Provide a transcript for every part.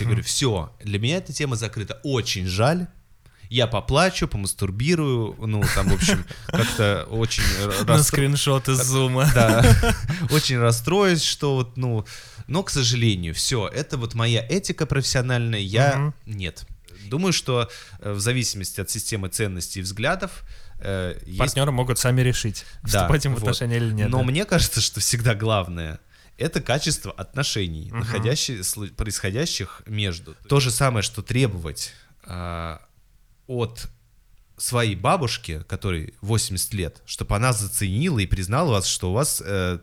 Я говорю, все, для меня эта тема закрыта. Очень жаль. Я поплачу, помастурбирую, ну, там, в общем, как-то очень... На скриншот из зума. Да, очень расстроюсь, что вот, ну... Но, к сожалению, все, это вот моя этика профессиональная, я... Нет. Думаю, что э, в зависимости от системы ценностей и взглядов, э, Партнеры есть... могут сами решить, вступать им в отношения или нет. Но да? мне кажется, что всегда главное это качество отношений, угу. находящих, происходящих между. То же самое, что требовать э, от своей бабушки, которой 80 лет, чтобы она заценила и признала вас, что у вас э,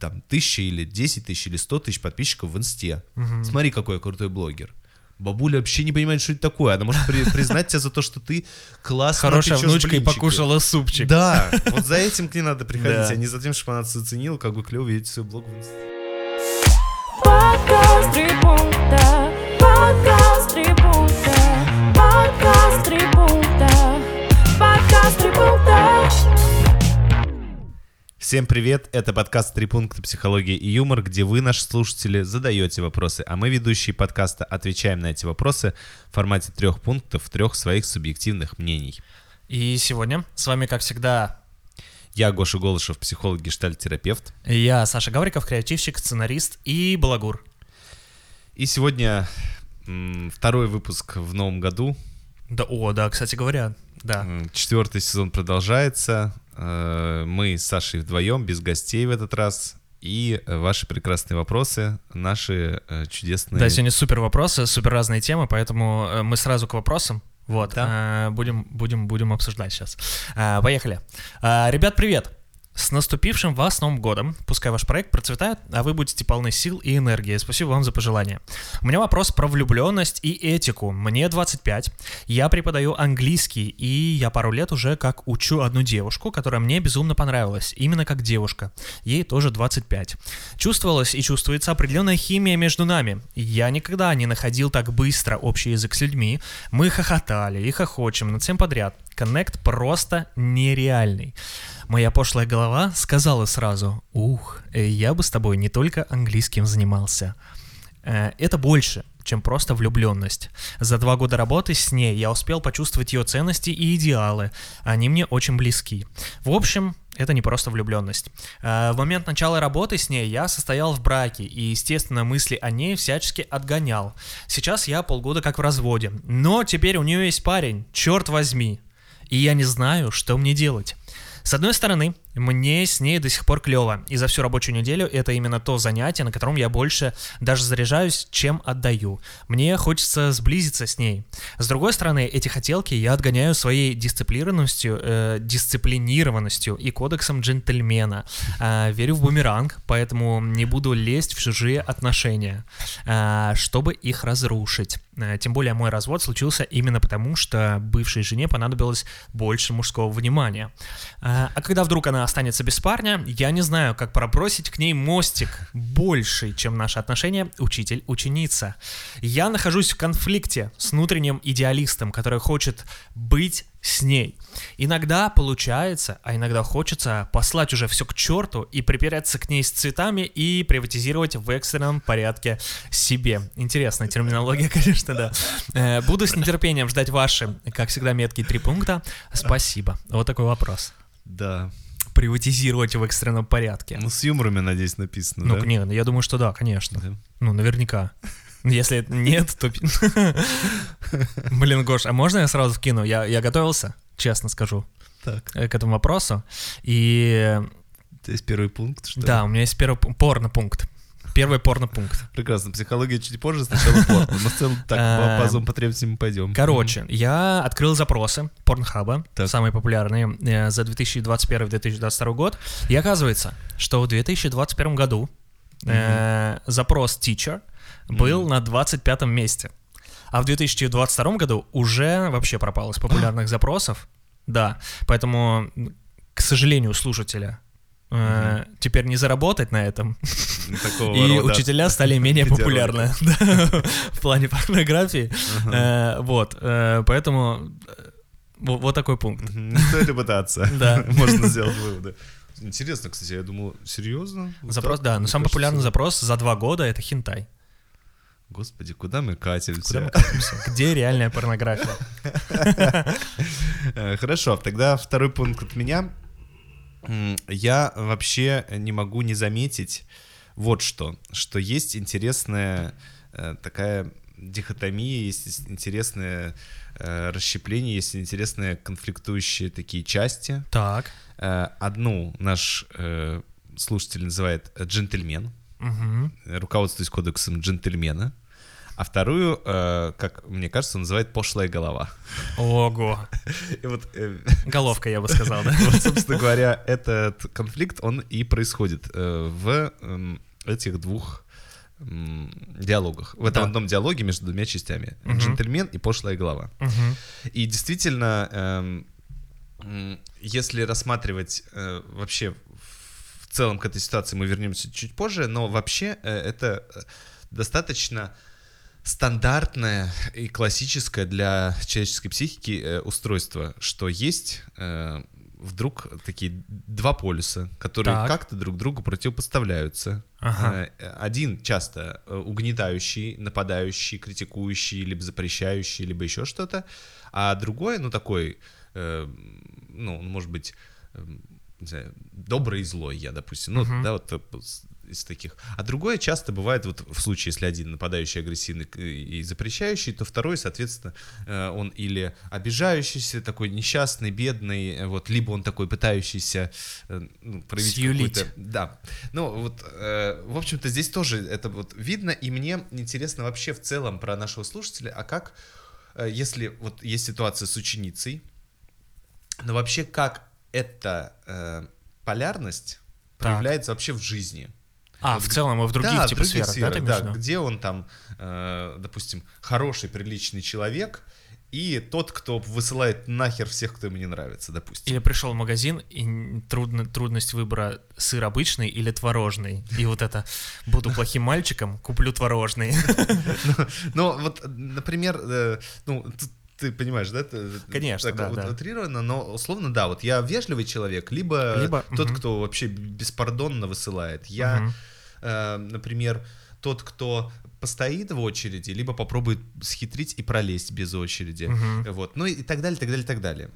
там тысяча или 10 тысяч или 100 тысяч подписчиков в инсте. Угу. Смотри, какой я крутой блогер. Бабуля вообще не понимает, что это такое. Она может при, признать тебя за то, что ты классно Хорошая внучка и покушала супчик. Да, вот за этим к ней надо приходить, а не за тем, чтобы она заценила, как бы клево видеть свой блог в. Подкаст три пункта, подкаст три пункта, подкаст три пункта, подкаст три пункта. Всем привет, это подкаст «Три пункта. Психология и юмор», где вы, наши слушатели, задаете вопросы, а мы, ведущие подкаста, отвечаем на эти вопросы в формате трех пунктов, трех своих субъективных мнений. И сегодня с вами, как всегда, я Гоша Голышев, психолог, гештальт-терапевт. Я Саша Гавриков, креативщик, сценарист и балагур. И сегодня второй выпуск в новом году. Да, о, да, кстати говоря, да. Четвертый сезон продолжается. Э, мы с Сашей вдвоем, без гостей в этот раз. И ваши прекрасные вопросы, наши э, чудесные... Да, сегодня супер вопросы, супер разные темы, поэтому э, мы сразу к вопросам. Вот, да. будем, будем, будем обсуждать сейчас. Поехали. Ребят, привет! С наступившим вас Новым годом! Пускай ваш проект процветает, а вы будете полны сил и энергии. Спасибо вам за пожелания. У меня вопрос про влюбленность и этику. Мне 25, я преподаю английский, и я пару лет уже как учу одну девушку, которая мне безумно понравилась, именно как девушка. Ей тоже 25. Чувствовалась и чувствуется определенная химия между нами. Я никогда не находил так быстро общий язык с людьми. Мы хохотали и хохочем над всем подряд. Коннект просто нереальный. Моя пошлая голова сказала сразу, ух, э, я бы с тобой не только английским занимался. Э, это больше, чем просто влюбленность. За два года работы с ней я успел почувствовать ее ценности и идеалы. Они мне очень близки. В общем, это не просто влюбленность. Э, в момент начала работы с ней я состоял в браке и, естественно, мысли о ней всячески отгонял. Сейчас я полгода как в разводе. Но теперь у нее есть парень, черт возьми. И я не знаю, что мне делать. С одной стороны, мне с ней до сих пор клево, и за всю рабочую неделю это именно то занятие, на котором я больше даже заряжаюсь, чем отдаю. Мне хочется сблизиться с ней. С другой стороны, эти хотелки я отгоняю своей дисциплинированностью, э, дисциплинированностью и кодексом джентльмена. Э, верю в бумеранг, поэтому не буду лезть в чужие отношения, э, чтобы их разрушить. Э, тем более мой развод случился именно потому, что бывшей жене понадобилось больше мужского внимания. А когда вдруг она останется без парня, я не знаю, как пробросить к ней мостик больше, чем наши отношения учитель-ученица. Я нахожусь в конфликте с внутренним идеалистом, который хочет быть с ней. Иногда получается, а иногда хочется послать уже все к черту и припереться к ней с цветами и приватизировать в экстренном порядке себе. Интересная терминология, конечно, да. Э, буду с нетерпением ждать ваши, как всегда, меткие три пункта. Спасибо. Вот такой вопрос. Да, приватизировать в экстренном порядке. Ну, с юморами, надеюсь, написано, Ну, да? нет, я думаю, что да, конечно. Да. Ну, наверняка. Если нет, то... Блин, Гош, а можно я сразу вкину? Я, я готовился, честно скажу, так. Э, к этому вопросу. И... То есть первый пункт, что Да, у меня есть первый порно-пункт. Первый порно-пункт. Прекрасно. Психология чуть позже, сначала порно. Мы в целом так по базовым эм, потребностям пойдем. Короче, я открыл запросы Порнхаба, самые популярные, э, за 2021-2022 год. И оказывается, что в 2021 году э, запрос teacher был на 25 месте. А в 2022 году уже вообще пропал из популярных запросов. Да, поэтому, к сожалению, слушателя Э, теперь не заработать на этом. Такого и рода. учителя стали менее популярны в плане порнографии. Э, вот, э, поэтому вот такой пункт. Не стоит пытаться. Да. Можно сделать выводы. Интересно, кстати, я думал, серьезно? запрос, да, но самый популярный запрос за два года это хинтай. Господи, куда мы катимся? Куда мы катимся? Где реальная порнография? Хорошо, тогда второй пункт от меня. Я вообще не могу не заметить вот что, что есть интересная э, такая дихотомия, есть интересное э, расщепление, есть интересные конфликтующие такие части. Так. Одну наш слушатель называет джентльмен, угу. руководствуясь кодексом джентльмена. А вторую, э, как мне кажется, называет пошлая голова. Ого. И вот, э, Головка, я бы сказал, да? Вот, собственно говоря, этот конфликт, он и происходит э, в э, этих двух диалогах. В этом да. одном диалоге между двумя частями. Угу. Джентльмен и пошлая голова. Угу. И действительно, э, если рассматривать э, вообще в целом к этой ситуации, мы вернемся чуть позже, но вообще э, это достаточно стандартное и классическое для человеческой психики э, устройство, что есть э, вдруг такие два полюса, которые так. как-то друг другу противопоставляются. Ага. Э, один часто угнетающий, нападающий, критикующий, либо запрещающий, либо еще что-то, а другой, ну такой, э, ну, может быть, э, не знаю, добрый и злой я, допустим, ну, uh-huh. да, вот из таких. А другое часто бывает, вот в случае, если один нападающий, агрессивный и запрещающий, то второй, соответственно, э, он или обижающийся, такой несчастный, бедный, э, вот, либо он такой пытающийся э, ну, проявить какую-то... Да. Ну, вот, в общем-то, здесь тоже это вот видно, и мне интересно вообще в целом про нашего слушателя, а как, если вот есть ситуация с ученицей, но вообще как эта полярность проявляется так. вообще в жизни. А, в целом, и в других да, типа других сферах, сферах да, да, где он там, э, допустим, хороший, приличный человек, и тот, кто высылает нахер всех, кто ему не нравится, допустим. Или пришел в магазин, и трудно, трудность выбора сыр обычный или творожный. И вот это, буду плохим мальчиком, куплю творожный. Ну, вот, например, э, ну, ты понимаешь, да? Конечно, так, да, вот, да. Утрированно, но условно, да, вот я вежливый человек, либо, либо тот, угу. кто вообще беспардонно высылает. Я, угу. э, например, тот, кто постоит в очереди, либо попробует схитрить и пролезть без очереди. Угу. Вот, ну и так далее, так далее, так далее.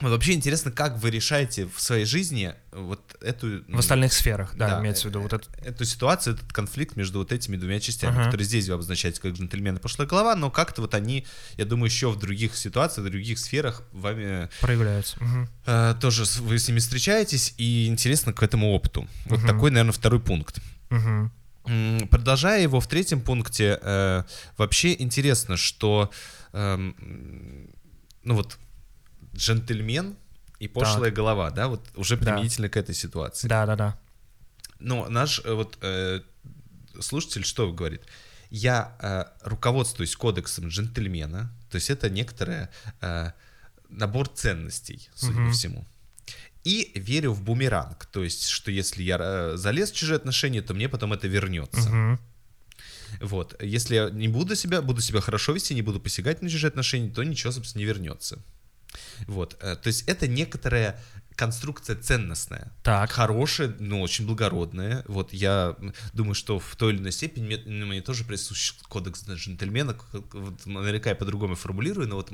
Вот вообще интересно, как вы решаете в своей жизни вот эту... В остальных сферах, да, да имеется в виду вот эту... Эту ситуацию, этот конфликт между вот этими двумя частями, uh-huh. которые здесь вы обозначаете как джентльмены пошлая голова, но как-то вот они, я думаю, еще в других ситуациях, в других сферах вами... Проявляются. Uh-huh. Э, тоже вы с ними встречаетесь, и интересно к этому опыту. Вот uh-huh. такой, наверное, второй пункт. Uh-huh. Продолжая его в третьем пункте, э, вообще интересно, что... Э, ну вот джентльмен и пошлая так. голова, да, вот уже применительно да. к этой ситуации. Да, да, да. Но наш э, вот э, слушатель что говорит? Я э, руководствуюсь кодексом джентльмена, то есть это некоторый э, набор ценностей, судя угу. по всему. И верю в бумеранг, то есть, что если я э, залез в чужие отношения, то мне потом это вернется. Угу. Вот. Если я не буду себя, буду себя хорошо вести, не буду посягать на чужие отношения, то ничего, собственно, не вернется. Вот, э, то есть это некоторая конструкция ценностная. Так. Хорошая, но очень благородная. Вот я думаю, что в той или иной степени мне, ну, мне тоже присущ кодекс джентльмена. Вот, наверняка я по-другому формулирую, но вот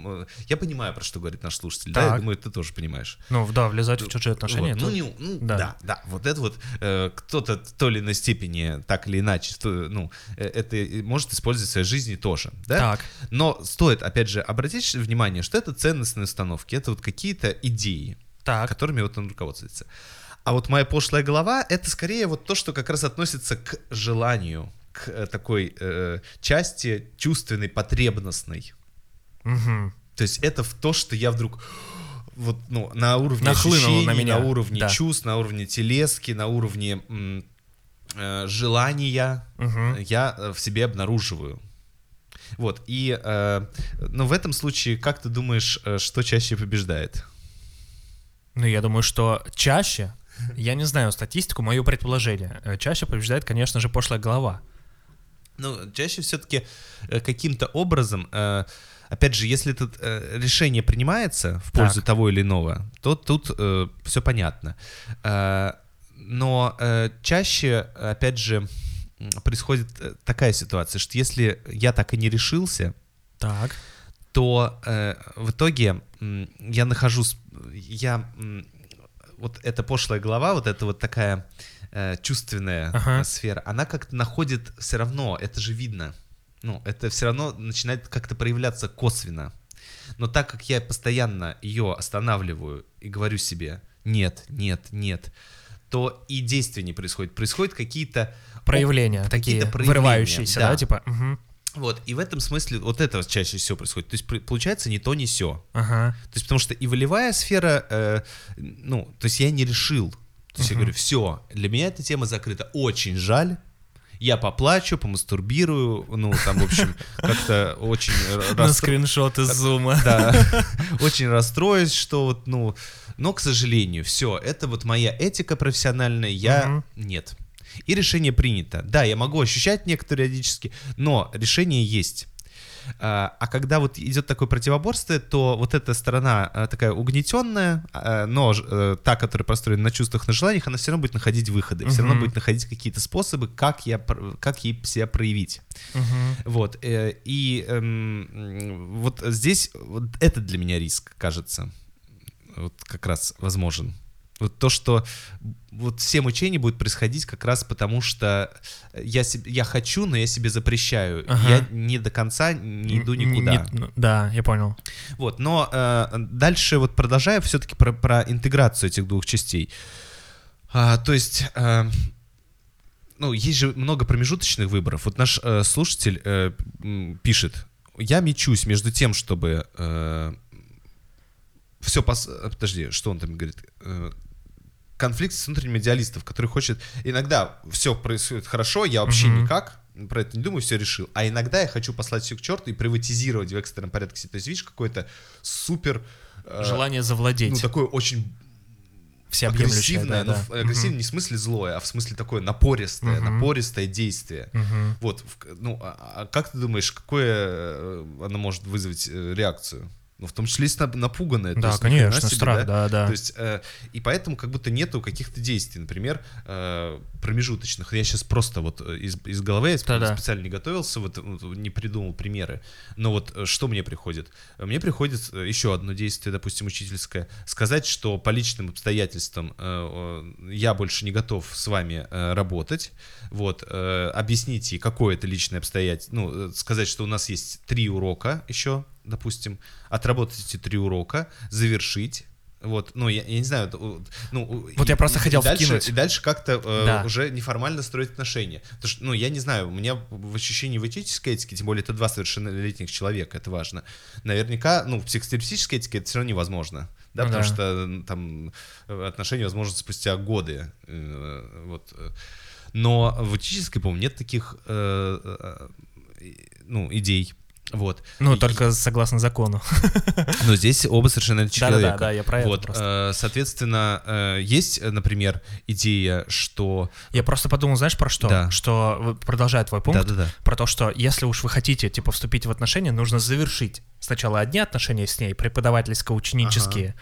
я понимаю, про что говорит наш слушатель. Так. Да, я думаю, ты тоже понимаешь. Ну да, влезать в чужие отношения. Вот, ну, не, ну да. да, да. Вот это вот э, кто-то в той или иной степени, так или иначе, то, ну, э, это может использовать в своей жизни тоже. Да? Так. Но стоит, опять же, обратить внимание, что это ценностные установки, это вот какие-то идеи так. которыми вот он руководствуется. А вот моя пошлая голова — это скорее вот то, что как раз относится к желанию, к э, такой э, части чувственной, потребностной. Угу. То есть это в то, что я вдруг вот ну на уровне Нахлынуло ощущений, на, меня. на уровне да. чувств, на уровне телески, на уровне м, э, желания угу. я э, в себе обнаруживаю. Вот и, э, но в этом случае, как ты думаешь, э, что чаще побеждает? Ну, я думаю, что чаще, я не знаю статистику, мое предположение, э, чаще побеждает, конечно же, пошлая голова. Ну, чаще все-таки э, каким-то образом, э, опять же, если это решение принимается в пользу так. того или иного, то тут все понятно. Но чаще, опять же, происходит такая ситуация, что если я так и не решился, так. То э, в итоге м, я нахожусь, я м, вот эта пошлая голова, вот эта вот такая э, чувственная Ага. э, сфера, она как-то находит все равно, это же видно, ну, это все равно начинает как-то проявляться косвенно. Но так как я постоянно ее останавливаю и говорю себе нет, нет, нет, то и действия не происходит. Происходят какие-то Проявления какие-то проявления, вырывающиеся, да, да. типа, мгм. Вот, и в этом смысле вот это чаще всего происходит. То есть получается не то, не все. ага, То есть потому что и волевая сфера, э, ну, то есть я не решил. То есть я говорю, все, для меня эта тема закрыта. Очень жаль. Я поплачу, помастурбирую, ну, там, в общем, как-то очень на скриншот из зума. да, очень расстроюсь, что вот, ну, но, к сожалению, все, это вот моя этика профессиональная, я нет. И решение принято. Да, я могу ощущать некоторые периодически, но решение есть. А а когда вот идет такое противоборство, то вот эта сторона а, такая угнетенная, а, но ж- э, та, которая построена на чувствах, на желаниях, она все равно будет находить выходы, все равно будет находить какие-то способы, как, я, как ей себя проявить. Мгм. Вот, э, и эм, вот здесь вот это для меня риск, кажется, вот как раз возможен. Вот то, что вот все мучения будут происходить как раз потому, что я, себе, я хочу, но я себе запрещаю. Ага. Я не до конца не иду никуда. не- ну, да, я понял. Вот, но э, дальше вот продолжая все-таки про, про интеграцию этих двух частей. А, то есть, э, ну, есть же много промежуточных выборов. Вот наш э, слушатель э, пишет, я мечусь между тем, чтобы все пос... э, Подожди, что он там говорит? Конфликт с внутренним идеалистом, который хочет... Иногда все происходит хорошо, я вообще Мгм. никак про это не думаю, все решил. А иногда я хочу послать все к черту и приватизировать в экстренном порядке. То есть, видишь, какой-то супер... э, Желание завладеть. Ну, такое очень Всеобъемлющее, агрессивное, да, но да. в- агрессивное не в смысле злое, а в смысле такое напористое, Мгм. напористое действие. Мгм. Вот, ну, а, а как ты думаешь, какое э, оно может вызвать э, реакцию? Ну, в том числе, если нап- напуганное. то Да, есть, конечно, себе, страх, да, да. То есть, э, и поэтому как будто нету каких-то действий, например, э, промежуточных. Я сейчас просто вот э, из, из головы, я Да-да. специально не готовился, вот, вот не придумал примеры. Но вот э, что мне приходит? Мне приходит э, еще одно действие, допустим, учительское. Сказать, что по личным обстоятельствам э, я больше не готов с вами э, работать. Вот, э, объясните, какое это личное обстоятельство. Ну, сказать, что у нас есть три урока еще, допустим, отработать эти три урока, завершить. Вот, ну, я, я не знаю, ну... Вот и- я просто и хотел дальше, вкинуть. И дальше как-то э, Да. уже неформально строить отношения. Потому что, ну, я не знаю, у меня в ощущении в этической этике, тем более это два совершеннолетних человека, это важно. Наверняка, ну, в психотерапевтической этике это все равно невозможно. Да, Ну потому да. что там э, отношения возможны спустя годы. э, Вот. Но в этической, по-моему, нет таких э, э, э, ну, идей. Вот. Ну, И- только согласно закону. но здесь оба совершенно человека. да, я про это вот, просто. э, соответственно, э, есть, э, например, идея, что... Я просто подумал, знаешь, про что? Да. Что, продолжая твой пункт, Да-да-да. про то, что если уж вы хотите, типа, вступить в отношения, нужно завершить сначала одни отношения с ней, преподавательско-ученические, э,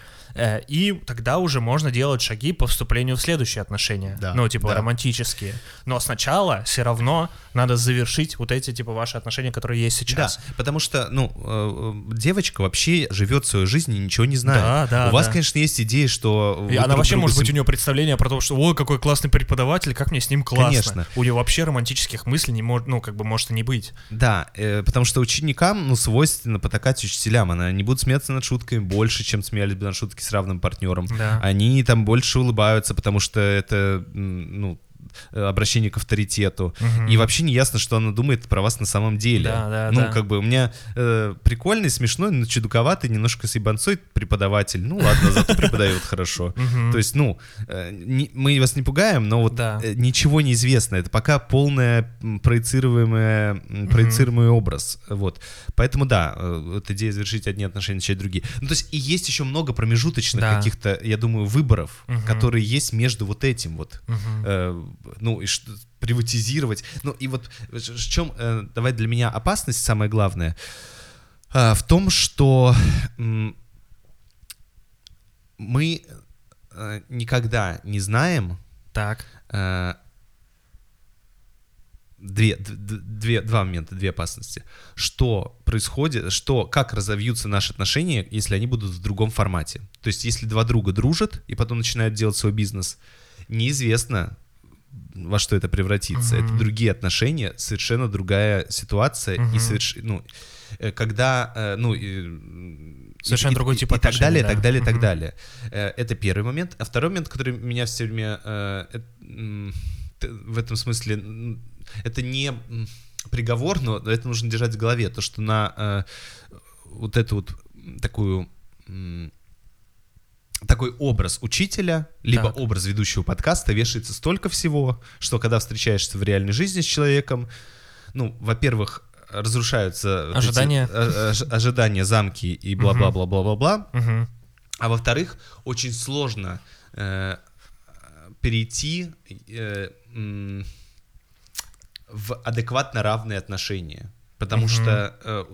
и тогда уже можно делать шаги по вступлению в следующие отношения, Да, ну, типа, да. романтические. Но сначала все равно надо завершить вот эти, типа, ваши отношения, которые есть сейчас. Да, потому что, ну, э, э, девочка вообще живет свою жизнь и ничего не знает. Да, да, У вас, да. конечно, есть идея, что... И она вообще может быть у нее представление про то, что ой, какой классный преподаватель, как мне с ним классно. Конечно. У нее вообще романтических мыслей не может, ну, как бы может и не быть. Да, э, потому что ученикам, ну, свойственно потакать учителям. Она не будут смеяться над шутками больше, чем смеялись бы над шутки с равным партнером. Да. Они там больше улыбаются, потому что это, ну, обращение к авторитету. Мгм. И вообще не ясно, что она думает про вас на самом деле. Да, да, ну, да. как бы у меня э, прикольный, смешной, но чудаковатый, немножко с ебанцой преподаватель. Ну ладно, зато преподает хорошо. То есть, ну, э, мы вас не пугаем, но вот э, ничего не известно. Это пока полная проецируемая, проецируемый образ. Вот. Поэтому да, э, вот идея завершить одни отношения, начать другие. Ну, то есть и есть еще много промежуточных каких-то, я думаю, выборов, которые есть между вот этим вот. Э, ну, и что, приватизировать. Ну, и вот в чем, э, давай для меня опасность самое главное, а, в том, что м, мы э, никогда не знаем, Так. э, две, две, два момента, две опасности. Что происходит, что, как разовьются наши отношения, если они будут в другом формате. То есть, если два друга дружат и потом начинают делать свой бизнес, неизвестно, во что это превратится. Mm-hmm. Это другие отношения, совершенно другая ситуация mm-hmm. и соверш... ну, э, когда, э, ну, совершенно и, другой тип и, отношений. И так далее, да. так далее, mm-hmm. так далее. Э, это первый момент. А второй момент, который меня все время в этом смысле это не приговор, но это нужно держать в голове, то что на вот эту вот такую такой образ учителя, либо так. образ ведущего подкаста вешается столько всего, что когда встречаешься в реальной жизни с человеком, ну, во-первых, разрушаются ожидания, эти, ож, ожидания, замки и бла-бла-бла-бла-бла-бла, угу. а во-вторых, очень сложно э, перейти э, э, в адекватно равные отношения, потому угу. что э,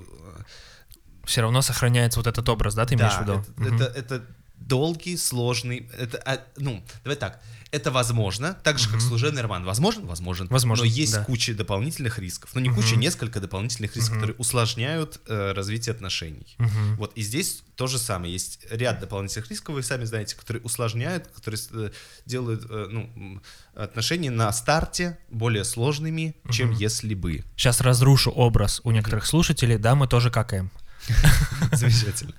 все равно сохраняется вот этот образ, да, ты да, имеешь в виду? Это, угу. это, это долгий, сложный. Это, а, ну, давай так. Это возможно, так же, как mm-hmm. служебный роман. Возможен? Возможен. Возможно. Но есть да. куча дополнительных рисков. Ну, не mm-hmm. куча, несколько дополнительных рисков, mm-hmm. которые усложняют э, развитие отношений. Mm-hmm. Вот, и здесь то же самое. Есть ряд дополнительных рисков, вы сами знаете, которые усложняют, которые э, делают э, ну, отношения на старте более сложными, mm-hmm. чем если бы. Сейчас разрушу образ у некоторых слушателей. Да, мы тоже какаем. Замечательно.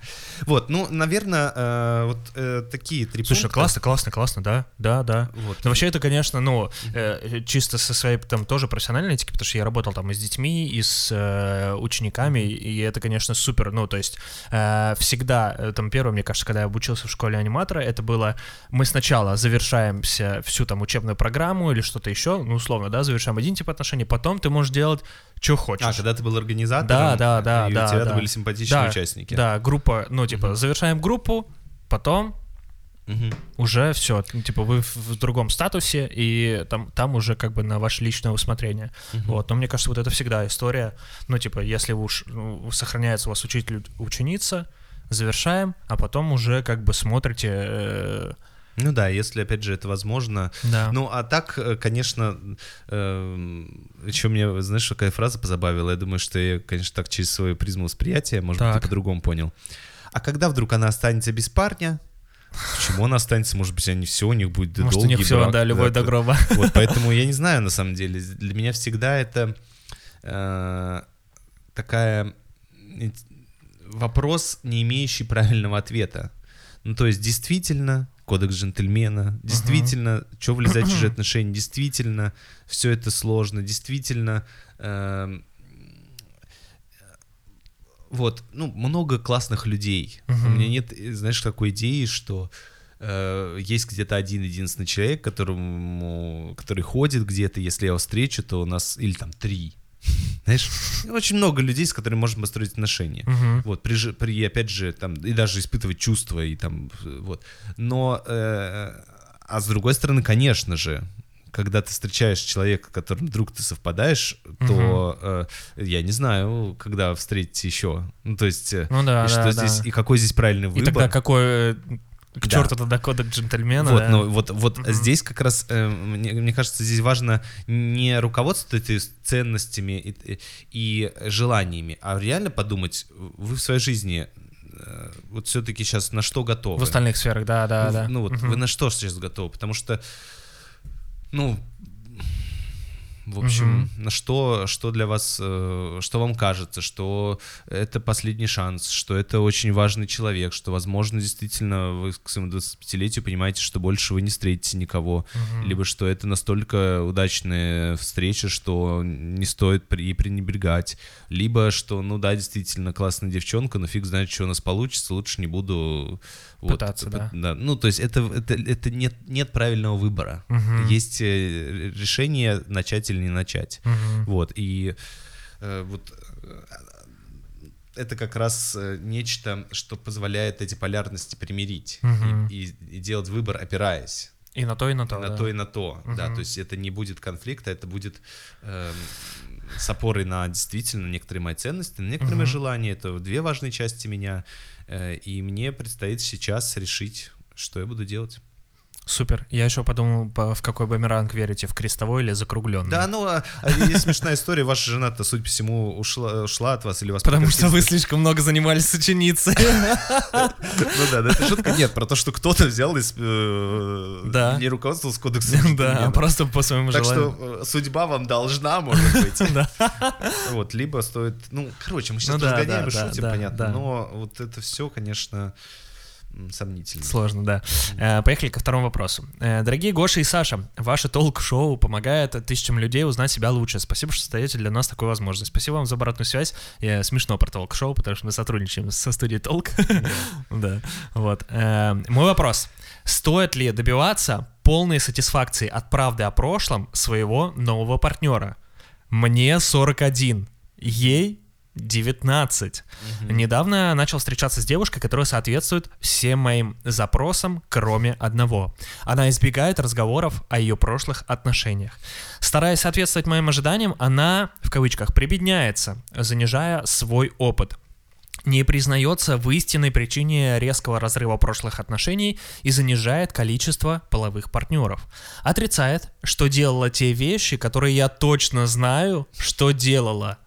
Вот, ну, наверное, э, вот э, такие три Слушай, классно, классно, классно, да, да, да. Вот. Но вообще это, конечно, ну, э, чисто со своей там тоже профессиональной этики, потому что я работал там и с детьми, и с учениками, и это, конечно, супер. Ну, то есть всегда, там, первое, мне кажется, когда я обучился в школе аниматора, это было, мы сначала завершаемся всю там учебную программу или что-то еще, ну, условно, да, завершаем один тип отношений, потом ты можешь делать что хочешь. А, когда ты был организатором, да, да, да, и да, у тебя да. были симпатичные да, участники. Да, группа, ну, типа, угу. завершаем группу, потом угу. уже все, ну, типа, вы в, другом статусе, и там, там уже как бы на ваше личное усмотрение. Угу. Вот, но мне кажется, вот это всегда история, ну, типа, если уж ну, сохраняется у вас учитель-ученица, завершаем, а потом уже как бы смотрите... Э, ну да, если, опять же, это возможно. Да. Ну, а так, э, конечно, э, еще мне, знаешь, какая фраза позабавила? Я думаю, что я, конечно, так через свою призму восприятия, может так. быть, ты по-другому понял. А когда вдруг она останется без парня, Почему она останется? Может быть, они все, у них будет Может, долгий у них все, брак, да, любовь да, до гроба. Вот, поэтому я не знаю, на самом деле. Для меня всегда это э, такая вопрос, не имеющий правильного ответа. Ну, то есть, действительно, кодекс джентльмена, действительно, uh-huh. что влезать в чужие отношения, действительно, все это сложно, действительно, э, вот, ну, много классных людей. Uh-huh. У меня нет, знаешь, такой идеи, что э, есть где-то один единственный человек, которому, который ходит где-то, если я его встречу, то у нас, или там три, знаешь, очень много людей, с которыми можно построить отношения. Uh-huh. Вот, при, при, опять же, там, и даже испытывать чувства, и там, вот. Но, э, а с другой стороны, конечно же, когда ты встречаешь человека, которым вдруг ты совпадаешь, uh-huh. то э, я не знаю, когда встретить еще. Ну, то есть, э, ну, да, и да, что да. здесь, и какой здесь правильный выбор. И тогда какой к черту да. тогда кодек джентльмена. Вот, но вот, вот угу. здесь как раз, э, мне, мне кажется, здесь важно не руководствоваться этими ценностями и, и желаниями, а реально подумать, вы в своей жизни э, вот все-таки сейчас на что готовы? В остальных сферах, да, да, ну, да. Ну вот угу. вы на что сейчас готовы? Потому что, ну, в общем, угу. на что, что для вас, э, что вам кажется, что это последний шанс, что это очень важный человек, что, возможно, действительно вы к своему 25-летию понимаете, что больше вы не встретите никого, угу. либо что это настолько удачная встреча, что не стоит ей пренебрегать, либо что, ну да, действительно классная девчонка, но фиг знает, что у нас получится, лучше не буду пытаться, вот, да. да. Ну, то есть это, это, это нет, нет правильного выбора. Угу. Есть э, решение начать или не начать. Угу. Вот, и э, вот э, это как раз э, нечто, что позволяет эти полярности примирить угу. и, и, и делать выбор, опираясь. И на то, и на то. На да. то, и на то, угу. да. То есть это не будет конфликта, это будет э, с опорой на действительно некоторые мои ценности, на некоторые угу. мои желания. Это две важные части меня. Э, и мне предстоит сейчас решить, что я буду делать. Супер. Я еще подумал, в какой бумеранг верите, в крестовой или закругленный? Да, ну, а, а есть смешная история. Ваша жена-то, судя по всему, ушла, ушла от вас или вас... Потому что вы слишком много занимались с ученицей. Ну да, да, это шутка. Нет, про то, что кто-то взял из... Э, да. Не руководствовался кодексом. Да, просто по своему желанию. Так что э, судьба вам должна, может быть. Вот, либо стоит... Ну, короче, мы сейчас ну разгоняем и шутим, понятно. Но вот это все, конечно сомнительно. Сложно, да. Э, поехали ко второму вопросу. Э, дорогие Гоша и Саша, ваше толк-шоу помогает тысячам людей узнать себя лучше. Спасибо, что даете для нас такую возможность. Спасибо вам за обратную связь. Я смешно про толк-шоу, потому что мы сотрудничаем со студией Толк. Да, вот. Э, мой вопрос. Стоит ли добиваться полной сатисфакции от правды о прошлом своего нового партнера? Мне 41, ей 19. Угу. Недавно начал встречаться с девушкой, которая соответствует всем моим запросам, кроме одного. Она избегает разговоров о ее прошлых отношениях. Стараясь соответствовать моим ожиданиям, она, в кавычках, прибедняется, занижая свой опыт не признается в истинной причине резкого разрыва прошлых отношений и занижает количество половых партнеров. Отрицает, что делала те вещи, которые я точно знаю, что делала.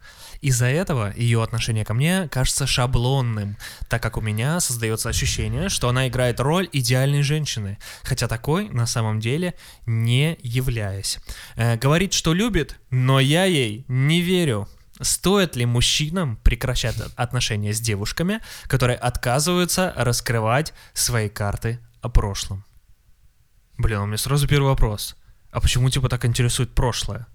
Из-за этого ее отношение ко мне кажется шаблонным, так как у меня создается ощущение, что она играет роль идеальной женщины, хотя такой на самом деле не являясь. Э, говорит, что любит, но я ей не верю. Стоит ли мужчинам прекращать отношения с девушками, которые отказываются раскрывать свои карты о прошлом? Блин, у меня сразу первый вопрос. А почему типа так интересует прошлое?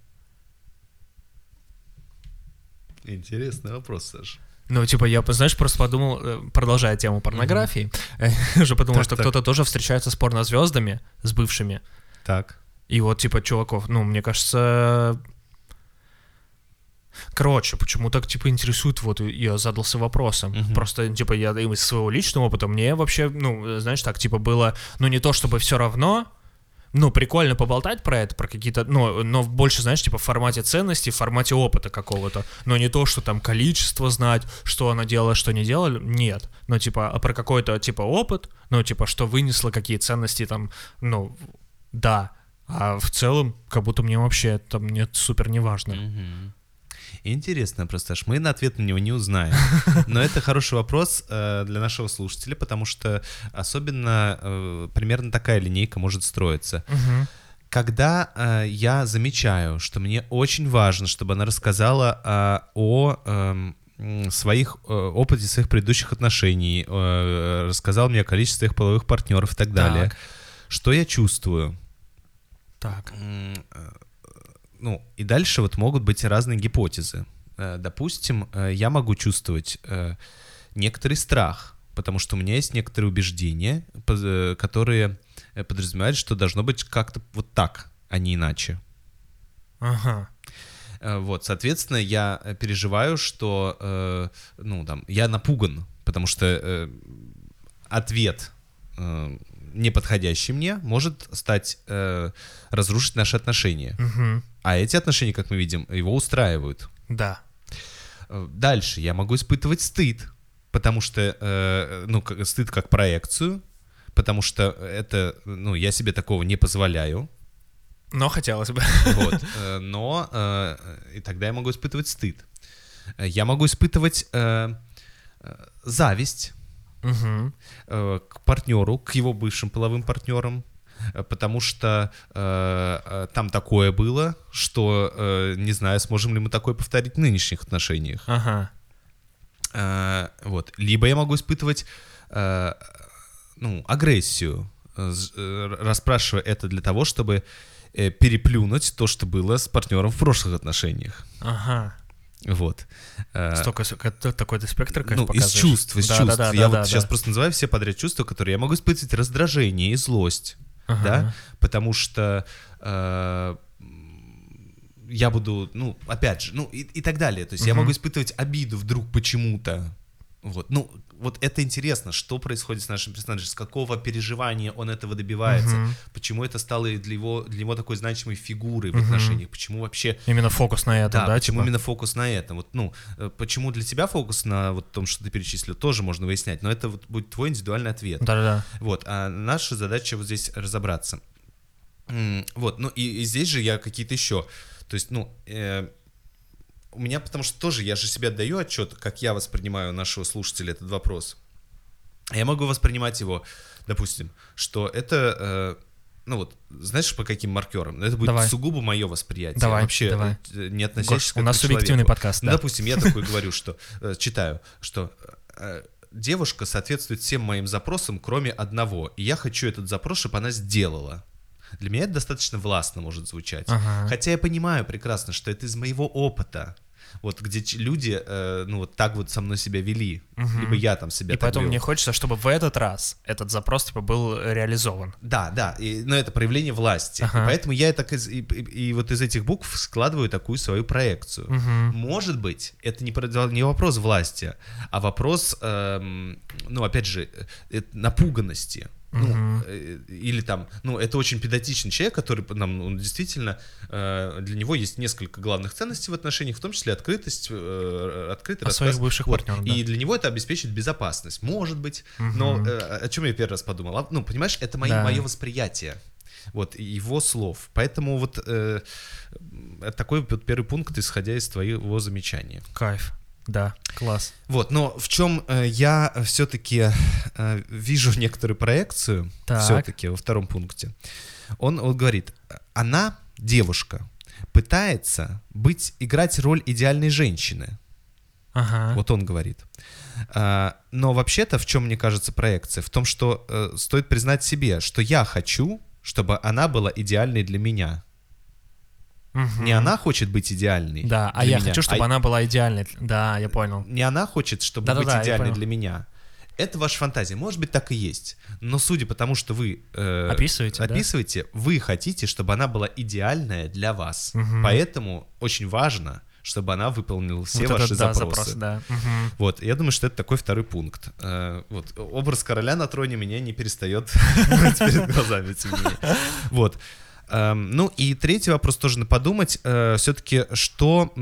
Интересный вопрос, Саша. Ну, типа, я, знаешь, просто подумал, э, продолжая тему порнографии, mm-hmm. уже подумал, так, что так. кто-то тоже встречается с порнозвездами, с бывшими. Так. И вот, типа, чуваков, ну, мне кажется... Короче, почему так, типа, интересует, вот, я задался вопросом. Mm-hmm. Просто, типа, я из своего личного опыта, мне вообще, ну, знаешь, так, типа, было, ну, не то чтобы все равно, ну, прикольно поболтать про это, про какие-то, ну, но больше, знаешь, типа в формате ценности, в формате опыта какого-то, но не то, что там количество знать, что она делала, что не делала, нет, но типа, а про какой-то, типа, опыт, ну, типа, что вынесло, какие ценности там, ну, да, а в целом, как будто мне вообще там нет супер неважно. Mm-hmm. Интересно просто, аж мы на ответ на него не узнаем. Но это хороший вопрос э, для нашего слушателя, потому что особенно э, примерно такая линейка может строиться. Когда э, я замечаю, что мне очень важно, чтобы она рассказала э, о э, своих э, опыте своих предыдущих отношений, э, рассказал мне о количестве своих половых партнеров и так далее. Так. Что я чувствую? Так. Ну, и дальше вот могут быть разные гипотезы. Э, допустим, э, я могу чувствовать э, некоторый страх, потому что у меня есть некоторые убеждения, которые подразумевают, что должно быть как-то вот так, а не иначе. Ага. Вот, соответственно, я переживаю, что, ну, там, я напуган, потому что ответ неподходящий мне может стать разрушить наши отношения. Угу. А эти отношения, как мы видим, его устраивают. Да. Э, дальше я могу испытывать стыд, потому что, э, ну, стыд как проекцию, потому что это, ну, я себе такого не позволяю. Но хотелось бы. Вот. Э, но э, и тогда я могу испытывать стыд. Я могу испытывать э, зависть угу. э, к партнеру, к его бывшим половым партнерам, Э, потому что э, э, там такое было, что э, не знаю, сможем ли мы такое повторить в нынешних отношениях. Ага. Э, вот. Либо я могу испытывать э, ну, агрессию, э, расспрашивая это для того, чтобы э, переплюнуть то, что было с партнером в прошлых отношениях. Ага. Вот. Э, Столько, такой-то спектр, как Ну, из чувств, из да, чувств. Да, да, я да, вот да, сейчас да. просто называю все подряд чувства, которые я могу испытывать раздражение и злость ага. да, потому что э, я буду, ну, опять же, ну и, и так далее. То есть угу. я могу испытывать обиду вдруг почему-то, Вот. Ну, вот это интересно, что происходит с нашим персонажем, с какого переживания он этого добивается, Мгм. почему это стало для него, для него такой значимой фигурой в Мгм. отношениях, почему вообще Именно фокус на этом, да, да, почему типа? именно фокус на этом? Вот, ну, э, почему для тебя фокус на вот том, что ты перечислил, тоже можно выяснять, но это вот будет твой индивидуальный ответ. Да-да-да. Вот, а наша задача вот здесь разобраться. Вот, ну и, и здесь же я какие-то еще, то есть, ну, э, у меня, потому что тоже я же себе отдаю отчет, как я воспринимаю нашего слушателя этот вопрос. Я могу воспринимать его, допустим, что это, э, ну вот, знаешь, по каким маркерам? Это будет Давай. сугубо мое восприятие, Давай, вообще давай. э, не Гош, относящееся к у нас этому субъективный человеку. подкаст, Ну, да. допустим, я такой говорю, что э, читаю, что э, девушка соответствует всем моим запросам, кроме одного, и я хочу этот запрос, чтобы она сделала. Для меня это достаточно властно может звучать. Ага. Хотя я понимаю прекрасно, что это из моего опыта. Вот где люди, э, ну вот так вот со мной себя вели, Мгм. либо я там себя И так поэтому вел. мне хочется, чтобы в этот раз этот запрос типа был реализован. Да, да, и, но это проявление власти. И Ага. поэтому я так из, и, и- и вот из этих букв складываю такую свою проекцию. Мгм. Может быть, это не, не вопрос власти, а вопрос, эм, ну, опять же, э, напуганности. Ну, э, или там, ну, это очень педантичный человек, который нам, он действительно, э, для него есть несколько главных ценностей в отношениях, в том числе открытость, э, открытый О рассказ. своих бывших Вот. партнерах, да. И для него это обеспечит безопасность, может быть. Но Мгм. э, о чем я первый раз подумал? А, Ну, понимаешь, это мои, Да. мое восприятие. Вот, его слов. Поэтому вот э, э, такой вот первый пункт, исходя из твоего замечания. Кайф. Да, класс. Вот, но в чем э, я все-таки вижу некоторую проекцию, Так. все-таки во втором пункте. Он, он говорит, она, девушка, пытается быть, играть роль идеальной женщины. Ага. Вот он говорит. А, но вообще-то в чем, мне кажется, проекция? В том, что э, стоит признать себе, что я хочу, чтобы она была идеальной для меня. Мгм. Не она хочет быть идеальной. Да, а я меня, хочу, чтобы а она была идеальной. Да, я понял. Не она хочет, чтобы Да-да-да, быть идеальной для меня. Это ваша фантазия. Может быть, так и есть. Но судя по тому, что вы э, Описываете, да? описываете, вы хотите, чтобы она была идеальная для вас. Мгм. Поэтому очень важно, чтобы она выполнила все Вот ваши этот, да, запросы. запрос, да. Мгм. Вот, я думаю, что это такой второй пункт. Э, Вот, образ короля на троне меня не перестает перед глазами. Вот. Эм, Ну и третий вопрос тоже на подумать. Все-таки что...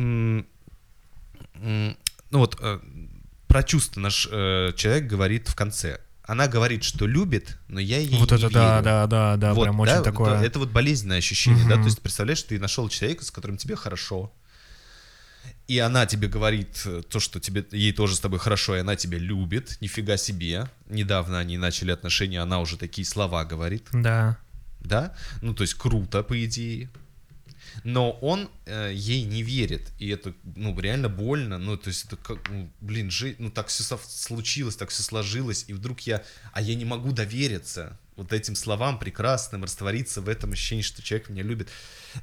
Ну вот, э, про чувства наш э, человек говорит в конце. Она говорит, что любит, но я ей Вот не это да, верю. да, да, да, Вот, прям да, очень вот такое. Это, это вот болезненное ощущение, да, Мгм. то есть представляешь, ты нашел человека, с которым тебе хорошо, и она тебе говорит э, то, что тебе, ей тоже с тобой хорошо, и она тебя любит, нифига себе. Недавно они начали отношения, она уже такие слова говорит, Да. Да, ну то есть круто, по идее. Но он э, ей не верит, и это, ну, реально больно, ну, то есть это как, ну, блин, жи- ну, так все случилось, так все сложилось, и вдруг я, а я не могу довериться вот этим словам прекрасным, раствориться в этом ощущении, что человек меня любит.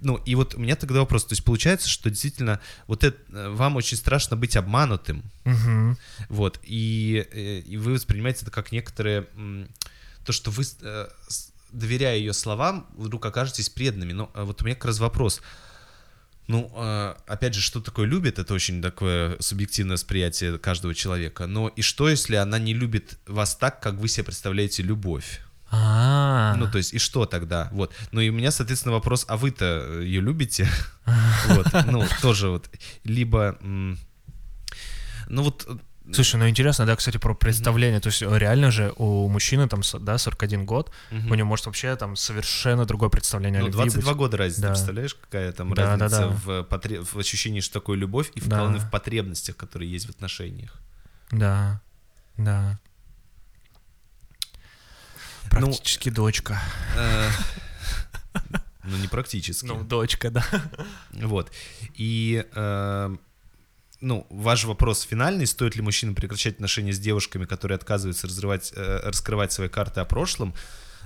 Ну, и вот у меня тогда вопрос, то есть получается, что действительно вот это, э, вам очень страшно быть обманутым, Мгм. вот, и, э, и вы воспринимаете это как некоторое, м, то, что вы, э, доверяя ее словам, вдруг окажетесь преданными. Но э, вот у меня как раз вопрос. Ну, э, опять же, что такое любит, это очень такое субъективное восприятие каждого человека. Но и что, если она не любит вас так, как вы себе представляете любовь? А. Ну, то есть, и что тогда? Вот. Ну, и у меня, соответственно, вопрос, а вы-то ее любите? Вот, ну, тоже вот. Либо, ну, вот Слушай, ну интересно, да, кстати, про представление. То есть реально же у мужчины там, да, 41 год, Мгм. у него может вообще там совершенно другое представление о Ну, любви 22 быть. года разница, Да. представляешь, какая там Да, да, разница да. В, потре- в ощущении, что такое любовь, и в, Да. главное, в потребностях, которые есть в отношениях. Да, да. Ну, Практически дочка. Э, Ну, не практически. Ну, дочка, да. Вот. И, э, ну, ваш вопрос финальный, стоит ли мужчинам прекращать отношения с девушками, которые отказываются разрывать, э, раскрывать свои карты о прошлом,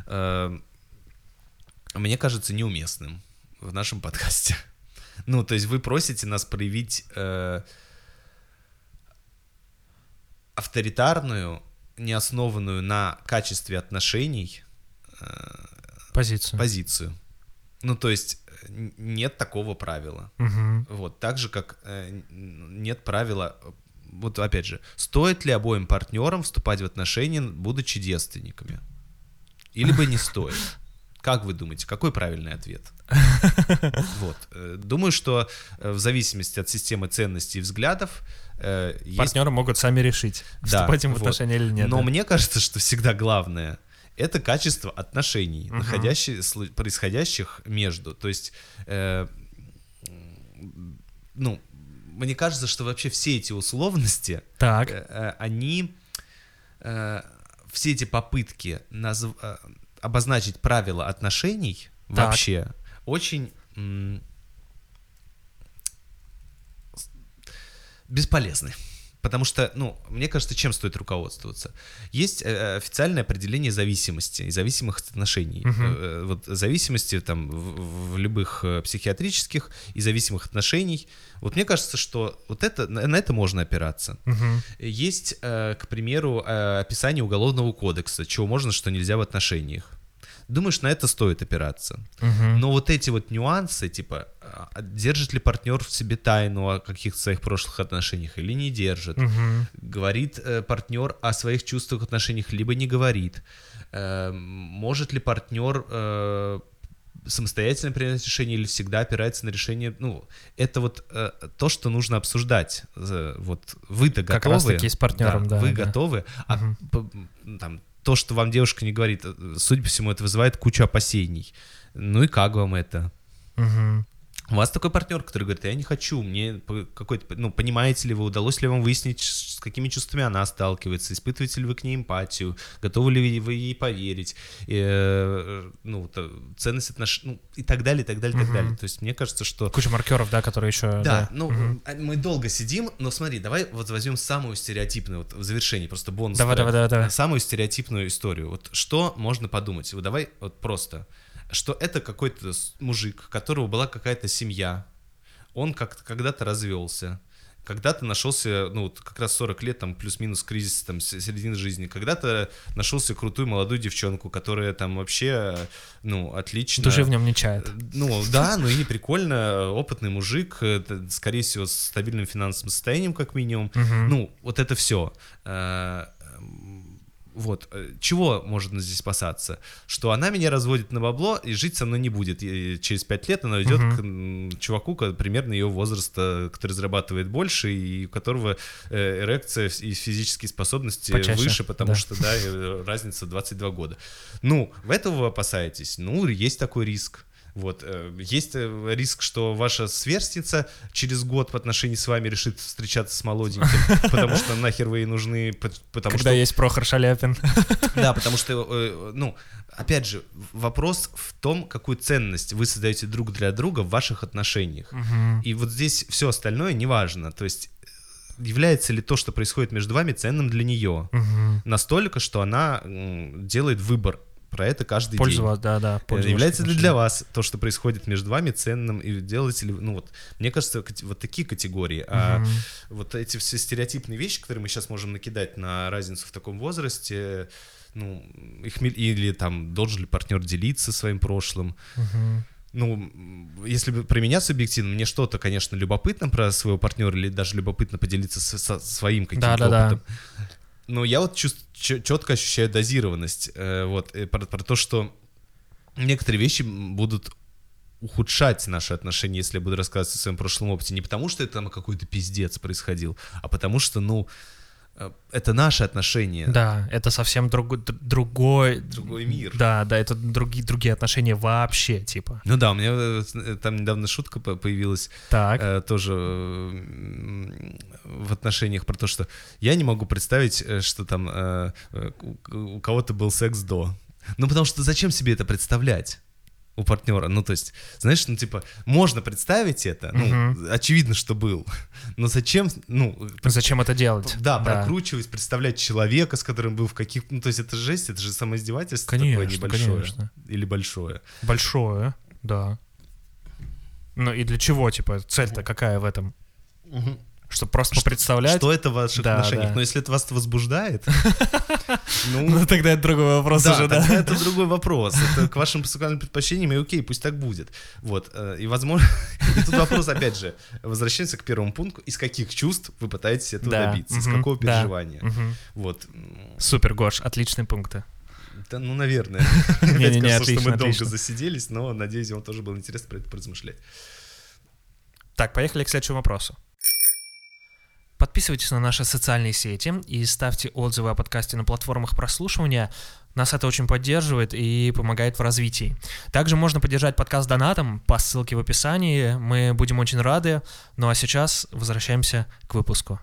э, мне кажется неуместным в нашем подкасте. Ну, то есть вы просите нас проявить э, авторитарную, не основанную на качестве отношений Позицию. позицию. Ну, то есть э, нет такого правила. Мгм. Вот, так же, как э, нет правила э, вот опять же, стоит ли обоим партнерам вступать в отношения, будучи девственниками? Или бы не стоит? Как вы думаете, какой правильный ответ? Вот. Э, думаю, что в зависимости от системы ценностей и взглядов партнеры есть... могут сами решить, вступать да, им в вот. отношения или нет. Но да? мне кажется, что всегда главное это качество отношений, угу. находящих, происходящих между. То есть, э, ну, мне кажется, что вообще все эти условности, так. Э, они, э, все эти попытки назв... Э, обозначить правила отношений так. вообще очень бесполезны. Потому что, ну, мне кажется, чем стоит руководствоваться? Есть э, официальное определение зависимости и зависимых отношений. Uh-huh. Э, вот зависимости там в, в любых э, психиатрических и зависимых отношений. Вот мне кажется, что вот это, на это можно опираться. Uh-huh. Есть, э, к примеру, э, описание уголовного кодекса, чего можно, что нельзя в отношениях думаешь, на это стоит опираться. Угу. Но вот эти вот нюансы, типа, держит ли партнер в себе тайну о каких-то своих прошлых отношениях или не держит, угу. говорит э, партнер о своих чувствах, отношениях, либо не говорит, э, может ли партнер э, самостоятельно принять решение или всегда опирается на решение, ну, это вот э, то, что нужно обсуждать. Вот вы-то готовы. Как раз таки с партнером, да. да вы да. готовы, а угу. там то, что вам девушка не говорит, э, судя по всему, это вызывает кучу опасений. Ну и как вам это? Угу. У вас такой партнер, который говорит, я не хочу, мне какой-то, ну, понимаете ли вы, удалось ли вам выяснить, с какими чувствами она сталкивается, испытываете ли вы к ней эмпатию, готовы ли вы ей поверить, э, ну, то, ценность отношений, ну, и так далее, и так далее, и так далее. То есть мне кажется, что... Куча маркеров, да, которые еще... Да, да. ну, угу. мы долго сидим, но смотри, давай вот возьмем самую стереотипную, вот в завершении, просто бонус. Давай, давай, давай, давай. Самую стереотипную историю. Вот что можно подумать? Вот давай вот просто что это какой-то мужик, у которого была какая-то семья, он как-то когда-то развелся, когда-то нашелся, ну, вот как раз 40 лет, там, плюс-минус кризис, там, середины жизни, когда-то нашелся крутую молодую девчонку, которая там вообще, ну, отлично... Души в нем не чает. Ну, да, ну и прикольно, опытный мужик, скорее всего, с стабильным финансовым состоянием, как минимум. Угу. Ну, вот это все. Э, вот, э, чего можно здесь спасаться? Что она меня разводит на бабло и жить со мной не будет. И через пять лет она идет uh-huh. к чуваку примерно ее возраста, который зарабатывает больше и у которого э, эрекция и физические способности Почаще. выше, потому да. что, да, разница 22 года. Ну, в этого вы опасаетесь? Ну, есть такой риск. Вот. Э, есть э, риск, что ваша сверстница через год в отношении с вами решит встречаться с молоденьким, потому что нахер вы ей нужны, потому Когда что... есть Прохор Шаляпин. Да, потому что, э, ну, опять же, вопрос в том, какую ценность вы создаете друг для друга в ваших отношениях. И вот здесь все остальное неважно. То есть является ли то, что происходит между вами, ценным для нее. Угу. Настолько, что она делает выбор про это каждый Пользоваться, день. Да, да, Является ли для вас то, что происходит между вами, ценным, и делаете ли, ну вот, мне кажется, вот такие категории, угу. а вот эти все стереотипные вещи, которые мы сейчас можем накидать на разницу в таком возрасте, ну, их или там должен ли партнер делиться своим прошлым, угу ну, если про меня субъективно, мне что-то, конечно, любопытно про своего партнера или даже любопытно поделиться со, со своим каким-то да, да, опытом. Да. Но я вот чувств, четко ощущаю дозированность. Э, вот, э, про, про то, что некоторые вещи будут ухудшать наши отношения, если я буду рассказывать о своем прошлом опыте. Не потому, что это там какой-то пиздец происходил, а потому что, ну, это наши отношения. Да, это совсем друг, другой... Другой мир. Да, да, это другие, другие отношения вообще, типа. Ну да, у меня э, там недавно шутка появилась. Так. Э, тоже в отношениях про то, что я не могу представить, что там э, у кого-то был секс до. Ну потому что зачем себе это представлять? У партнера. Ну, то есть, знаешь, ну, типа, можно представить это, ну, угу. очевидно, что был, но зачем, ну... Зачем это делать? Да, да, прокручивать, представлять человека, с которым был в каких... Ну, то есть, это жесть, это же самоиздевательство конечно, такое небольшое. Конечно. Или большое. Большое, да. Ну, и для чего, типа, цель-то какая в этом? Угу. Чтобы просто представлять. Что это в ваших да, отношениях? Да. Но если это вас возбуждает, ну... ну... тогда это другой вопрос уже, да? это другой вопрос. Это к вашим сексуальным предпочтениям, и окей, пусть так будет. Вот, э, и возможно... И тут вопрос, опять же, возвращаемся к первому пункту. Из каких чувств вы пытаетесь этого добиться? Из какого переживания? Вот. Супер, Гош, отличные пункты. Да, ну, наверное. Не-не-не, отлично, что мы долго засиделись, но, надеюсь, вам тоже было интересно про это поразмышлять. Так, поехали к следующему вопросу. Подписывайтесь на наши социальные сети и ставьте отзывы о подкасте на платформах прослушивания. Нас это очень поддерживает и помогает в развитии. Также можно поддержать подкаст донатом по ссылке в описании. Мы будем очень рады. Ну а сейчас возвращаемся к выпуску.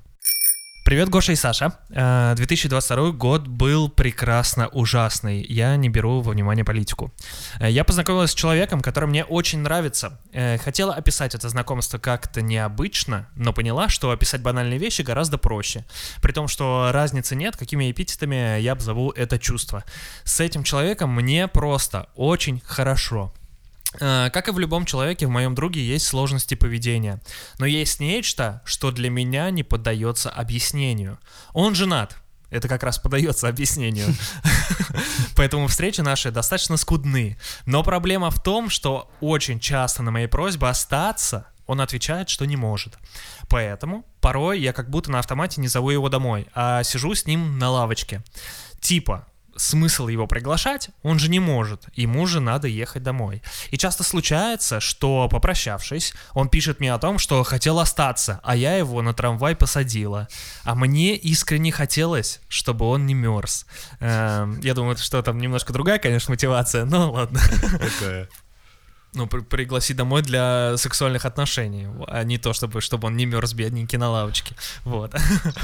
Привет, Гоша и Саша. 2022 э, год был прекрасно ужасный. Я не беру во внимание политику. Э, я познакомилась с человеком, который мне очень нравится. Э, хотела описать это знакомство как-то необычно, но поняла, что описать банальные вещи гораздо проще. При том, что разницы нет, какими эпитетами я обзову это чувство. С этим человеком мне просто очень хорошо. Э, как и в любом человеке, в моем друге есть сложности поведения. Но есть нечто, что для меня не поддается объяснению. Он женат. Это как раз подается объяснению. Поэтому встречи наши достаточно скудны. Но проблема в том, что очень часто на мои просьбы остаться он отвечает, что не может. Поэтому порой я как будто на автомате не зову его домой, а сижу с ним на лавочке. Типа, смысл его приглашать, он же не может, ему же надо ехать домой. И часто случается, что, попрощавшись, он пишет мне о том, что хотел остаться, а я его на трамвай посадила. А мне искренне хотелось, чтобы он не мерз. Эм, я думаю, что там немножко другая, конечно, мотивация, но ладно. Какая? Ну, при пригласить домой для сексуальных отношений, а не то, чтобы, чтобы он не мерз бедненький на лавочке. Вот.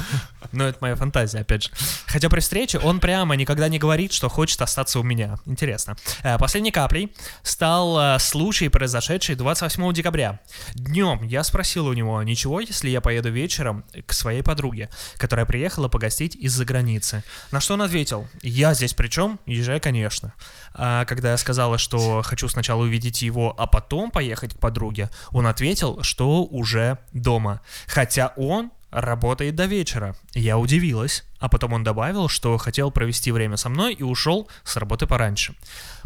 Но это моя фантазия, опять же. Хотя при встрече он прямо никогда не говорит, что хочет остаться у меня. Интересно. Э, последней каплей стал э, случай, произошедший 28 декабря. Днем я спросил у него, ничего, если я поеду вечером к своей подруге, которая приехала погостить из-за границы. На что он ответил, я здесь при чем? Езжай, конечно. А когда я сказала, что хочу сначала увидеть его, а потом поехать к подруге, он ответил, что уже дома. Хотя он работает до вечера. Я удивилась, а потом он добавил, что хотел провести время со мной и ушел с работы пораньше.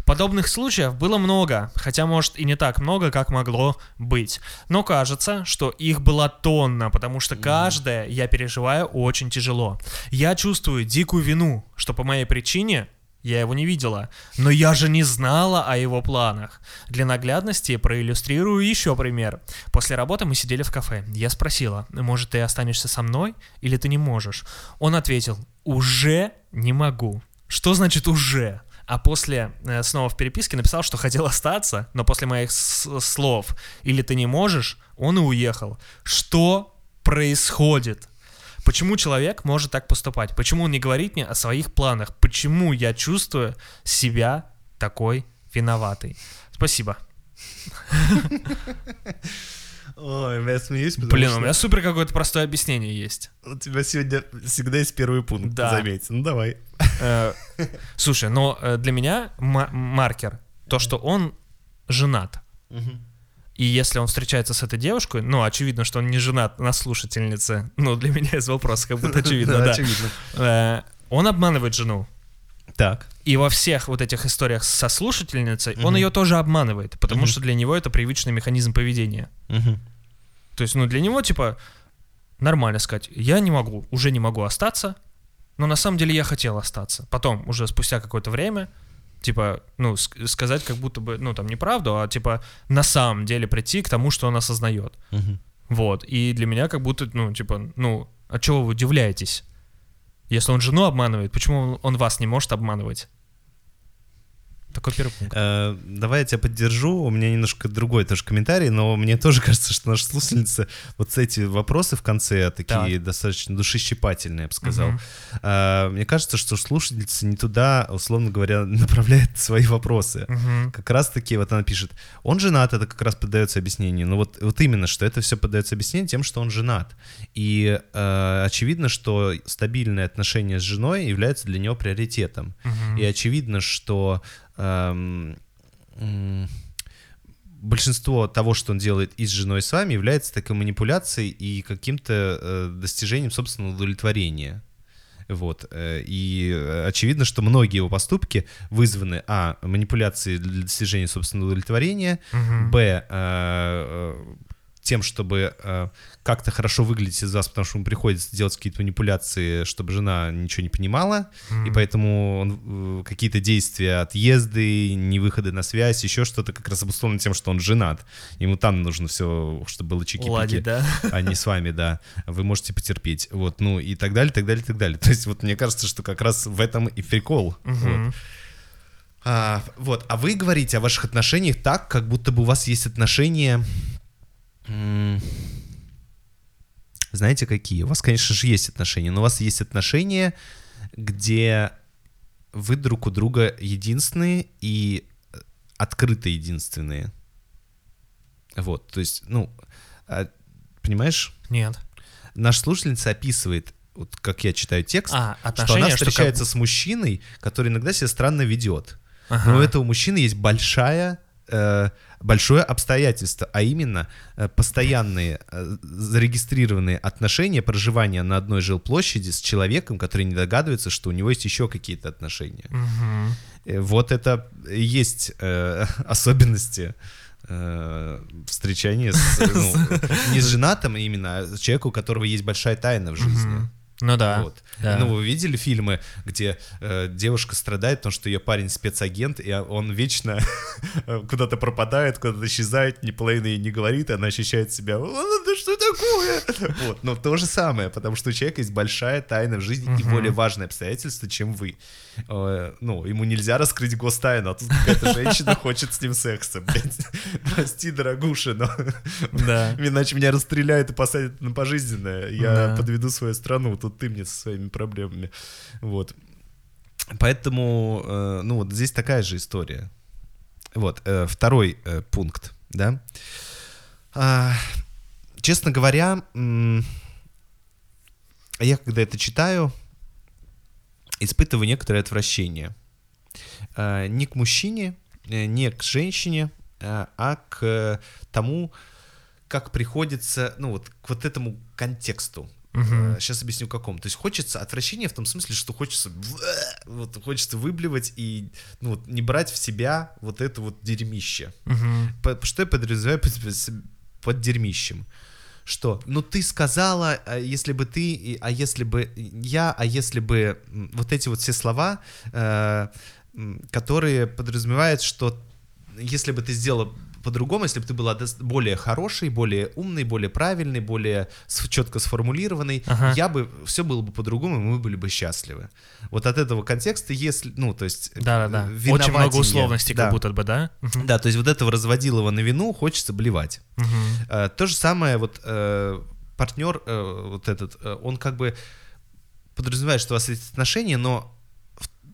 Подобных случаев было много, хотя, может, и не так много, как могло быть. Но кажется, что их была тонна, потому что каждое я переживаю очень тяжело. Я чувствую дикую вину, что по моей причине я его не видела. Но я же не знала о его планах. Для наглядности проиллюстрирую еще пример. После работы мы сидели в кафе. Я спросила, может ты останешься со мной или ты не можешь? Он ответил, уже не могу. Что значит уже? А после э, снова в переписке написал, что хотел остаться, но после моих слов «или ты не можешь», он и уехал. Что происходит? Почему человек может так поступать? Почему он не говорит мне о своих планах? Почему я чувствую себя такой виноватой? Спасибо. Ой, я смеюсь, Блин, что... у меня супер какое-то простое объяснение есть. У тебя сегодня всегда есть первый пункт, да. заметь. Ну, давай. Э, слушай, но э, для меня маркер, то, что он женат. И если он встречается с этой девушкой, ну, очевидно, что он не женат на слушательнице. Ну, для меня из вопроса как будто очевидно, да. Очевидно. Э, он обманывает жену. Так. И во всех вот этих историях со слушательницей он ее тоже обманывает, потому что для него это привычный механизм поведения. То есть, ну, для него, типа, нормально сказать, я не могу, уже не могу остаться, но на самом деле я хотел остаться. Потом, уже спустя какое-то время, типа, ну, сказать как будто бы, ну, там, неправду, а, типа, на самом деле прийти к тому, что он осознает. Угу. Вот, и для меня как будто, ну, типа, ну, а чего вы удивляетесь? Если он жену обманывает, почему он вас не может обманывать? Такой первый пункт. Э, давай я тебя поддержу. У меня немножко другой тоже комментарий, но мне тоже кажется, что наша слушательница вот эти вопросы в конце такие так. достаточно душещипательные, я бы сказал. Угу. Э, мне кажется, что слушательница не туда, условно говоря, направляет свои вопросы. Угу. Как раз таки, вот она пишет, он женат, это как раз поддается объяснению. Но вот, вот именно, что это все поддается объяснению тем, что он женат. И э, очевидно, что стабильные отношения с женой являются для него приоритетом. Угу. И очевидно, что большинство того, что он делает и с женой, и с вами, является такой манипуляцией и каким-то э, достижением собственного удовлетворения. Вот. Э, и э, очевидно, что многие его поступки вызваны, а, манипуляцией для достижения собственного удовлетворения, угу. б, тем, чтобы э, как-то хорошо выглядеть из вас, потому что ему приходится делать какие-то манипуляции, чтобы жена ничего не понимала, mm-hmm. и поэтому он, э, какие-то действия, отъезды, невыходы на связь, еще что-то как раз обусловлено тем, что он женат. Ему там нужно все, чтобы было чики-пики, да? а не с вами, да. Вы можете потерпеть. Вот, ну и так далее, так далее, так далее. То есть вот мне кажется, что как раз в этом и прикол. Mm-hmm. Вот. А, вот, а вы говорите о ваших отношениях так, как будто бы у вас есть отношения знаете, какие? У вас, конечно же, есть отношения, но у вас есть отношения, где вы друг у друга единственные и открыто единственные. Вот, то есть, ну, а, понимаешь? Нет. Наша слушательница описывает, вот как я читаю текст, а, что она встречается что как... с мужчиной, который иногда себя странно ведет. Ага. Но у этого мужчины есть большая э, большое обстоятельство, а именно э, постоянные э, зарегистрированные отношения проживания на одной жилплощади с человеком, который не догадывается, что у него есть еще какие-то отношения. Угу. Вот это и есть э, особенности встречания с, ну, не с женатым именно, а с человеком, у которого есть большая тайна в жизни. Ну да. Вот. да. Ну, вы видели фильмы, где э, девушка страдает, потому что ее парень спецагент, и он вечно куда-то пропадает, куда-то исчезает, ни половины ей не говорит, и она ощущает себя, да что такое? Вот. Но то же самое, потому что у человека есть большая тайна в жизни и более важное обстоятельство, чем вы. Э, ну, ему нельзя раскрыть гостайну, а тут какая-то женщина хочет с ним секса, блядь. Прости, дорогуша, но да. иначе меня расстреляют и посадят на пожизненное. Я да. подведу свою страну. Тут ты мне со своими проблемами. Вот. Поэтому, э, ну вот здесь такая же история. Вот, э, второй э, пункт, да. А, честно говоря, я когда это читаю, испытываю некоторое отвращение. Не к мужчине, не к женщине, а к тому, как приходится, ну вот, к вот этому контексту. Угу. Сейчас объясню каком. То есть хочется отвращения в том смысле, что хочется вот хочется выблевать и ну, вот, не брать в себя вот это вот дерьмище. Угу. Что я подразумеваю под, под дерьмищем? Что? Ну ты сказала, а если бы ты, а если бы я, а если бы вот эти вот все слова, э, которые подразумевают, что если бы ты сделала по-другому, если бы ты была более хорошей, более умной, более правильной, более четко сформулированной, ага. я бы все было бы по-другому, и мы были бы счастливы. Вот от этого контекста, если, ну, то есть... Да-да-да, очень много условностей да. как будто бы, да? Угу. Да, то есть вот этого разводилова на вину хочется блевать. Угу. А, то же самое вот э, партнер э, вот этот, э, он как бы подразумевает, что у вас есть отношения, но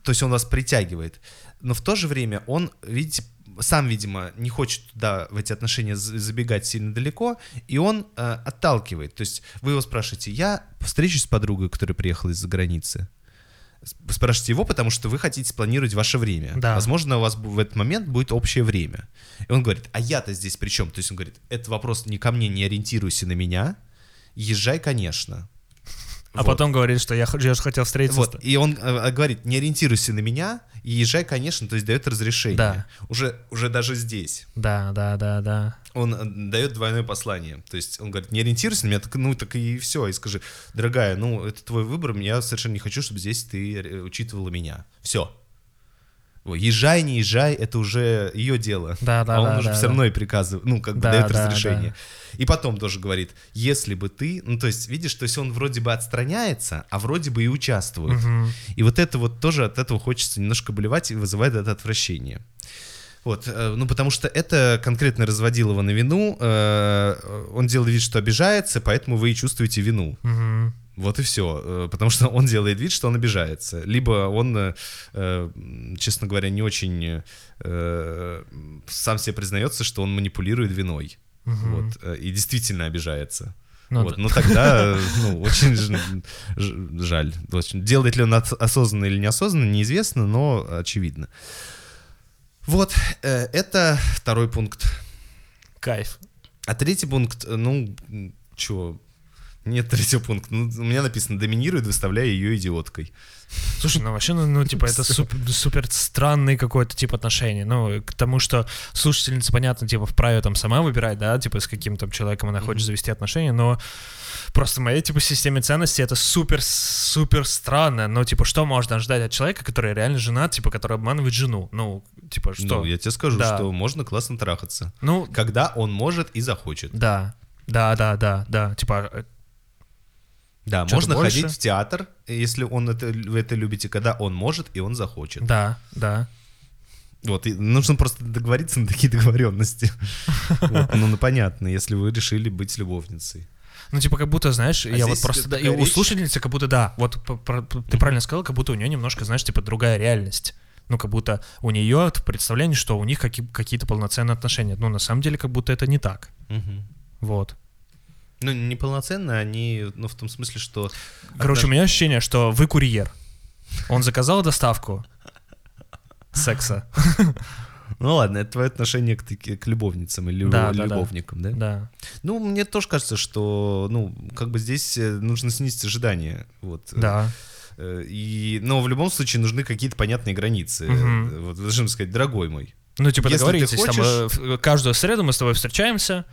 то есть он вас притягивает, но в то же время он, видите, сам, видимо, не хочет туда, в эти отношения забегать сильно далеко, и он э, отталкивает. То есть вы его спрашиваете, я встречусь с подругой, которая приехала из-за границы. Вы спрашиваете его, потому что вы хотите спланировать ваше время. Да. Возможно, у вас в этот момент будет общее время. И он говорит, а я-то здесь при чем? То есть он говорит, это вопрос не ко мне, не ориентируйся на меня, езжай, конечно. А вот. потом говорит, что я, я же хотел встретиться. Вот. И он э, говорит, не ориентируйся на меня, и езжай, конечно, то есть дает разрешение. Да. Уже, уже даже здесь. Да, да, да, да. Он э, дает двойное послание. То есть он говорит, не ориентируйся на меня, так, ну так и все. И скажи, дорогая, ну это твой выбор, я совершенно не хочу, чтобы здесь ты э, учитывала меня. Все езжай, не езжай, это уже ее дело. Да, да, а он да, уже да, все да. равно и приказывает, ну, как бы да, дает да, разрешение. Да. И потом тоже говорит, если бы ты, ну, то есть, видишь, то есть он вроде бы отстраняется, а вроде бы и участвует. Угу. И вот это вот тоже от этого хочется немножко болевать и вызывает это отвращение. Вот, э, ну, потому что это конкретно разводил его на вину, э, он делает вид, что обижается, поэтому вы и чувствуете вину. Угу. Вот и все. Э, потому что он делает вид, что он обижается. Либо он, э, э, честно говоря, не очень сам себе признается, что он манипулирует виной. Угу. Вот, и действительно обижается. Ну, вот, да. ну тогда, ну, очень жаль. Очень. Делает ли он осознанно или неосознанно, неизвестно, но очевидно. Вот, это второй пункт. кайф. А третий пункт, ну, чё, нет третьего пункта. Ну, у меня написано «доминирует, выставляя ее идиоткой». Слушай, ну вообще, ну, ну типа, это супер, супер странный какой-то тип отношений. Ну, к тому, что слушательница, понятно, типа, вправе там сама выбирать, да, типа, с каким то человеком она хочет завести отношения, но просто в моей, типа, системе ценностей это супер-супер странно. Но, типа, что можно ждать от человека, который реально женат, типа, который обманывает жену? Ну, типа, что? Ну, я тебе скажу, да. что можно классно трахаться. Ну, когда он может и захочет. Да, да, да, да, да. Типа, да, можно больше. ходить в театр, если он это, вы это любите, когда он может и он захочет. Да, да. Вот, и нужно просто договориться на такие договоренности. Вот, ну, ну, понятно, если вы решили быть любовницей. Ну, типа, как будто, знаешь, а я вот просто... Да, и у слушательницы как будто, да, вот ты правильно сказал, как будто у нее немножко, знаешь, типа, другая реальность. Ну, как будто у нее представление, что у них какие- какие-то полноценные отношения. Ну, на самом деле, как будто это не так. Угу. Вот. Ну, неполноценно они, ну, в том смысле, что... Короче, у меня ощущение, что вы курьер. Он заказал доставку секса. Ну ладно, это твое отношение к, к любовницам или да, любовникам, да, да? Да. Ну, мне тоже кажется, что, ну, как бы здесь э, нужно снизить ожидания. Вот. Да. Э, и, но в любом случае нужны какие-то понятные границы. Угу. Вот, должен сказать, дорогой мой. Ну, типа, договоритесь, хочешь... там, каждую среду мы с тобой встречаемся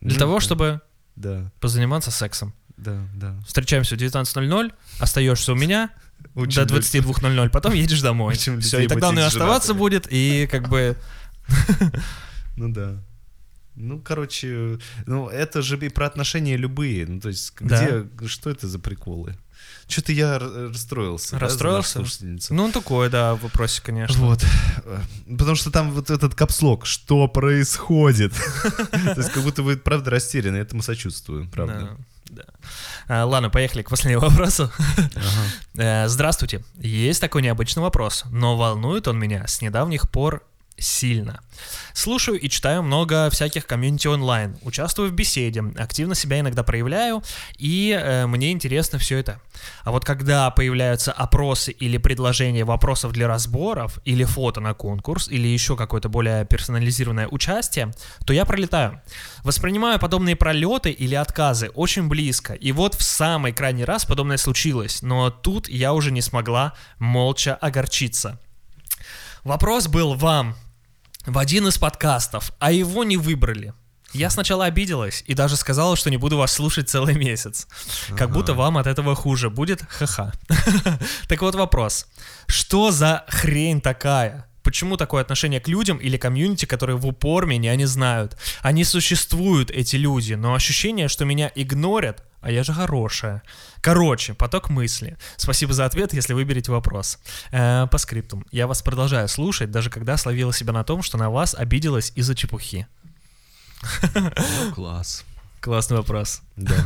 для ну, того, чтобы да. позаниматься сексом. Да, да. Встречаемся в 19.00, остаешься у меня Учим до 22.00, потом едешь домой. Все, и тогда он и оставаться будет, и как бы... Ну да. Ну, короче, ну это же и про отношения любые. Ну, то есть, где, да. что это за приколы? Что-то я расстроился. Расстроился? Да, ну, такое, да, вопросе, конечно. Вот. Потому что там вот этот капслог, что происходит? То есть, как будто вы, правда, растеряны, этому сочувствую, правда. Да. А, ладно, поехали к последнему вопросу. Ага. Э, здравствуйте. Есть такой необычный вопрос, но волнует он меня с недавних пор сильно. Слушаю и читаю много всяких комьюнити онлайн, участвую в беседе, активно себя иногда проявляю, и э, мне интересно все это. А вот когда появляются опросы или предложения вопросов для разборов, или фото на конкурс, или еще какое-то более персонализированное участие, то я пролетаю. Воспринимаю подобные пролеты или отказы очень близко, и вот в самый крайний раз подобное случилось, но тут я уже не смогла молча огорчиться. Вопрос был вам, в один из подкастов, а его не выбрали. Я сначала обиделась и даже сказала, что не буду вас слушать целый месяц. Как будто вам от этого хуже будет, ха-ха. Так вот вопрос. Что за хрень такая? Почему такое отношение к людям или комьюнити, которые в упор меня не знают? Они существуют, эти люди, но ощущение, что меня игнорят, а я же хорошая. Короче, поток мысли. Спасибо за ответ, если выберете вопрос. Э, по скриптум. Я вас продолжаю слушать, даже когда словила себя на том, что на вас обиделась из-за чепухи. Класс. Классный вопрос. Да.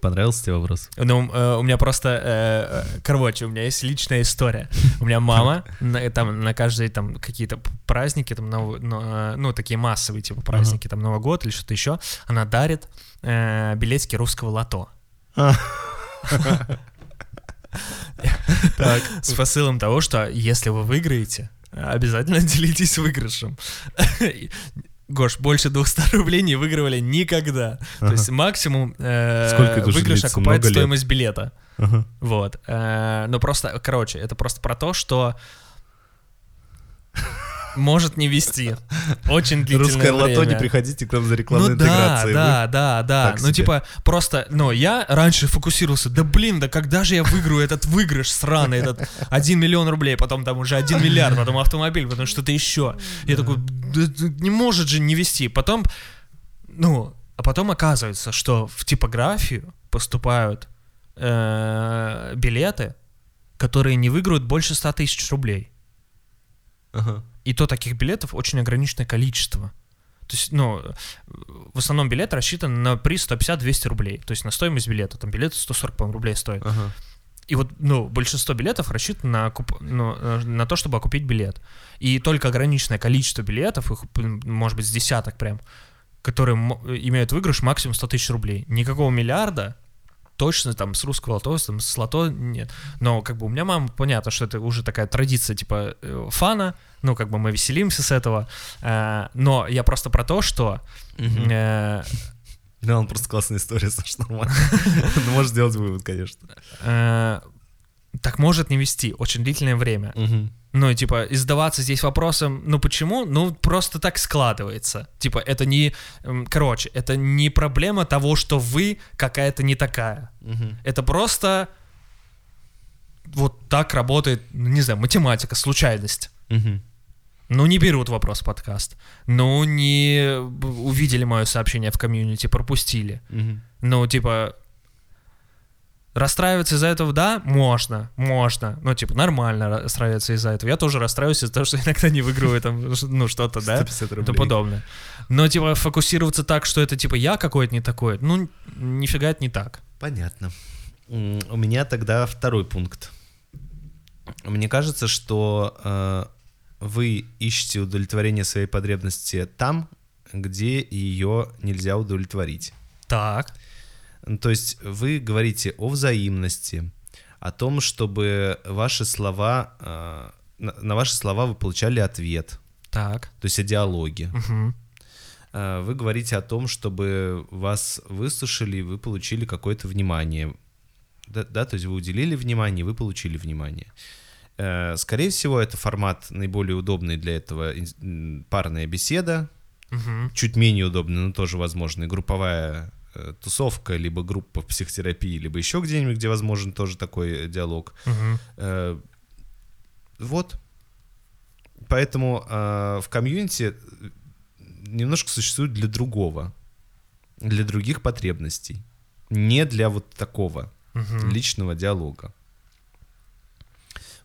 Понравился тебе вопрос? Ну, э, у меня просто, э, э, короче, у меня есть личная история. У меня мама на, там на каждые там какие-то праздники, там, нов, ну, ну, такие массовые типа праздники, uh-huh. там Новый год или что-то еще, она дарит э, билетики русского лото. А. С посылом того, что если вы выиграете, обязательно делитесь выигрышем. Гош, больше 200 рублей не выигрывали никогда. Ага. То есть максимум э, выигрыш окупает стоимость билета. Ага. Вот. Э, но просто, короче, это просто про то, что может не вести. Очень длительное Русское время. лото, не приходите к нам за рекламной ну, интеграцией. Да, Вы... да, да, да. Ну, типа, просто, ну, я раньше фокусировался, да блин, да когда же я выиграю этот выигрыш сраный, этот 1 миллион рублей, потом там уже 1 миллиард, потом автомобиль, потом что-то еще. Я такой, да, не может же не вести. Потом, ну, а потом оказывается, что в типографию поступают э, билеты, которые не выиграют больше 100 тысяч рублей. Ага. И то таких билетов очень ограниченное количество. То есть, ну, в основном билет рассчитан на приз 150-200 рублей. То есть на стоимость билета. Там билет 140, по рублей стоит. Ага. И вот, ну, большинство билетов рассчитано на, окуп... ну, на то, чтобы окупить билет. И только ограниченное количество билетов, их, может быть, с десяток прям, которые имеют выигрыш максимум 100 тысяч рублей. Никакого миллиарда точно там с русского лото, там с лото нет. Но как бы у меня мама, понятно, что это уже такая традиция типа э, фана, ну как бы мы веселимся с этого. Э, но я просто про то, что... Э, да, он просто классная история, Саш, нормально. Ну, можешь сделать вывод, конечно. Э, так может не вести очень длительное время. Ну, и, типа, и задаваться здесь вопросом, ну почему? Ну, просто так складывается. Типа, это не... Короче, это не проблема того, что вы какая-то не такая. Угу. Это просто вот так работает, ну, не знаю, математика, случайность. Угу. Ну, не берут вопрос в подкаст. Ну, не увидели мое сообщение в комьюнити, пропустили. Угу. Ну, типа, Расстраиваться из-за этого, да, можно, можно. Ну, типа, нормально расстраиваться из-за этого. Я тоже расстраиваюсь из-за того, что иногда не выигрываю там, ну, что-то, да, то подобное. Но, типа, фокусироваться так, что это, типа, я какой-то не такой, ну, нифига это не так. Понятно. У меня тогда второй пункт. Мне кажется, что э, вы ищете удовлетворение своей потребности там, где ее нельзя удовлетворить. Так. То есть вы говорите о взаимности, о том, чтобы ваши слова, э, на ваши слова вы получали ответ. Так. То есть о диалоге. Угу. Вы говорите о том, чтобы вас выслушали, и вы получили какое-то внимание. Да, да, то есть вы уделили внимание, вы получили внимание. Э, скорее всего, это формат наиболее удобный для этого парная беседа. Угу. Чуть менее удобный, но тоже возможно, и групповая тусовка, либо группа в психотерапии, либо еще где-нибудь, где возможен тоже такой диалог. Угу. Вот. Поэтому в community немножко существует для другого, для других потребностей, не для вот такого угу. личного диалога.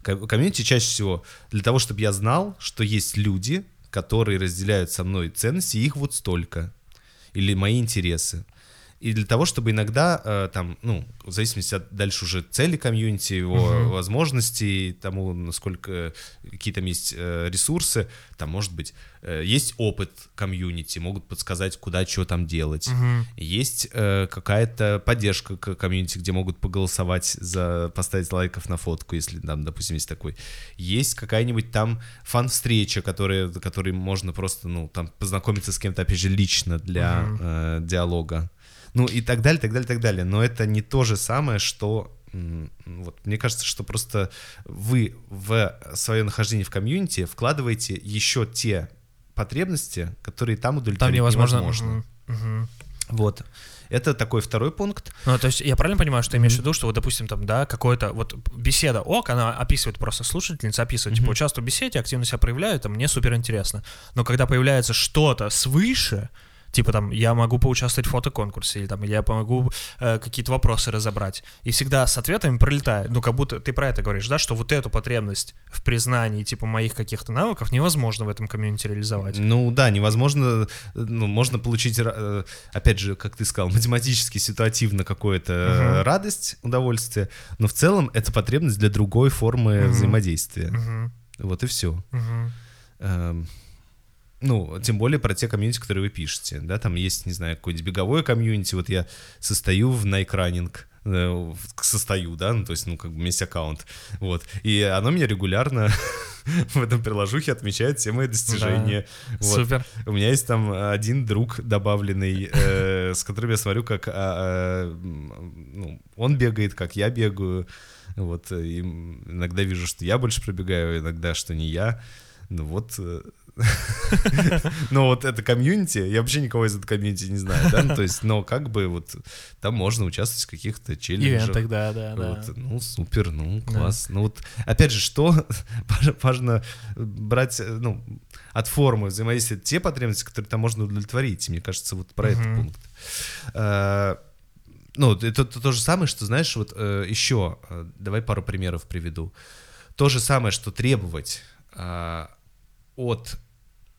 Community чаще всего для того, чтобы я знал, что есть люди, которые разделяют со мной ценности, их вот столько, или мои интересы и для того, чтобы иногда э, там, ну, в зависимости от дальше уже цели community, его uh-huh. возможностей, тому, насколько какие там есть э, ресурсы, там, может быть, э, есть опыт комьюнити, могут подсказать, куда что там делать. Uh-huh. Есть э, какая-то поддержка к комьюнити, где могут поголосовать за поставить лайков на фотку, если там, допустим, есть такой. Есть какая-нибудь там фан-встреча, которая, которой можно просто, ну, там, познакомиться с кем-то, опять же, лично для uh-huh. э, диалога ну и так далее, так далее, так далее. Но это не то же самое, что вот мне кажется, что просто вы в свое нахождение в комьюнити вкладываете еще те потребности, которые там удовлетворить там невозможно. невозможно. Угу. Угу. Вот. Это такой второй пункт. Ну, то есть я правильно понимаю, что ты имеешь в виду, что вот, допустим, там, да, какой-то вот беседа ок, она описывает просто слушательница, описывает, mm-hmm. типа, участвую в беседе, активно себя проявляю, это мне супер интересно. Но когда появляется что-то свыше, Типа там, я могу поучаствовать в фотоконкурсе, или там, или я помогу э, какие-то вопросы разобрать. И всегда с ответами пролетает. Ну, как будто ты про это говоришь, да, что вот эту потребность в признании, типа, моих каких-то навыков невозможно в этом комьюнити реализовать. Ну, да, невозможно, ну, можно получить, э, опять же, как ты сказал, математически, ситуативно какую-то uh-huh. радость, удовольствие, но в целом это потребность для другой формы uh-huh. взаимодействия. Uh-huh. Вот и все. Uh-huh. Эм, ну, тем более про те комьюнити, которые вы пишете, да, там есть, не знаю, какое-нибудь беговое комьюнити, вот я состою в Running, э, состою, да, ну, то есть, ну, как бы у меня есть аккаунт, вот, и оно меня регулярно в этом приложухе отмечает все мои достижения. Да. Вот. Супер. У меня есть там один друг добавленный, э, с которым я смотрю, как а, а, ну, он бегает, как я бегаю, вот, и иногда вижу, что я больше пробегаю, иногда, что не я, ну вот, э, но вот это комьюнити, я вообще никого из этого комьюнити не знаю, да, ну, то есть, но как бы вот там можно участвовать в каких-то челленджах. тогда, да, да. Ну, супер, ну, класс. Ну вот, опять же, что важно брать, ну, от формы взаимодействия те потребности, которые там можно удовлетворить. Мне кажется, вот про этот пункт. А, ну, это то же самое, что, знаешь, вот э, еще, э, давай пару примеров приведу. То же самое, что требовать от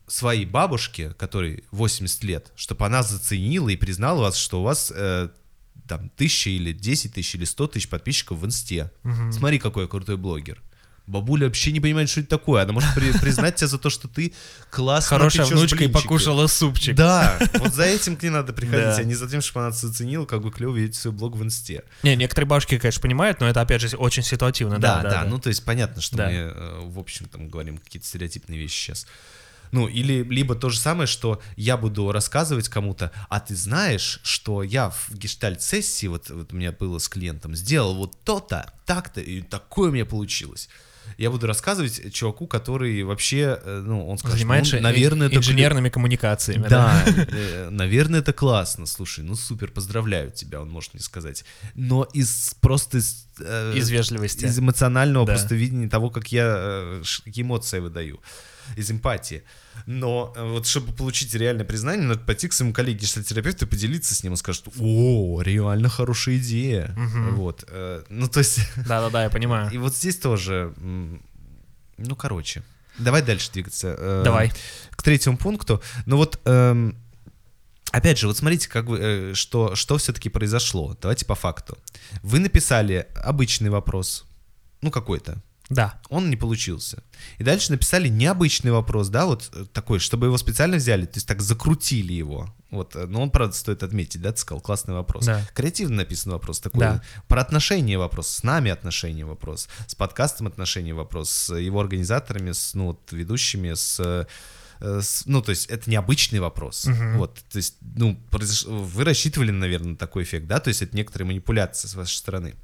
своей бабушке, которой 80 лет, чтобы она заценила и признала вас, что у вас э, там тысяча или 10 тысяч или 100 тысяч подписчиков в инсте. Угу. Смотри, какой я крутой блогер. Бабуля вообще не понимает, что это такое. Она может при- признать тебя за то, что ты классно Хорошая внучка и блинчики. покушала супчик. Да, вот за этим к ней надо приходить, Да. а не за тем, чтобы она заценила, как бы клево видеть свой блог в инсте. Не, некоторые бабушки, конечно, понимают, но это, опять же, очень ситуативно. Да, Да, да, ну то есть понятно, что Да. мы, э, в общем, там говорим какие-то стереотипные вещи сейчас. Ну, или либо то же самое, что я буду рассказывать кому-то, а ты знаешь, что я в гештальт-сессии, вот, вот у меня было с клиентом, сделал вот то-то, так-то, и такое у меня получилось. Я буду рассказывать чуваку, который вообще, э, ну, он скажет, Занимается ну, наверное, это инженерными коммуникациями. да, э, наверное, это классно. Слушай, ну супер, поздравляю тебя, он может мне сказать. Но из просто из, э, Из вежливости. из эмоционального Да. просто видения того, как я э, эмоции выдаю, из эмпатии. Но э, вот чтобы получить реальное признание, надо пойти к своему коллеге гештальтерапевту и поделиться с ним. Он скажет, о, реально хорошая идея. Вот. э, Ну, то есть, Да-да-да, я понимаю. и вот здесь тоже, ну, короче. Давай дальше двигаться. э, Давай. К третьему пункту. Ну вот, эм, опять же, вот смотрите, как вы, что, что все-таки произошло. Давайте по факту. Вы написали обычный вопрос, ну какой-то, Да. он не получился. И дальше написали необычный вопрос, да, вот э, такой, чтобы его специально взяли, то есть так закрутили его. Вот, э, но он, правда, стоит отметить, да, ты сказал, классный вопрос. Да. Креативно написан вопрос такой. Да. Про отношения вопрос, с нами отношения вопрос, с подкастом отношения вопрос, с его организаторами, с, ну, вот, ведущими, с... э, ну, то есть это необычный вопрос. Мгм. Вот, то есть, ну, произош- вы рассчитывали, наверное, на такой эффект, да? То есть это некоторые манипуляции с вашей стороны.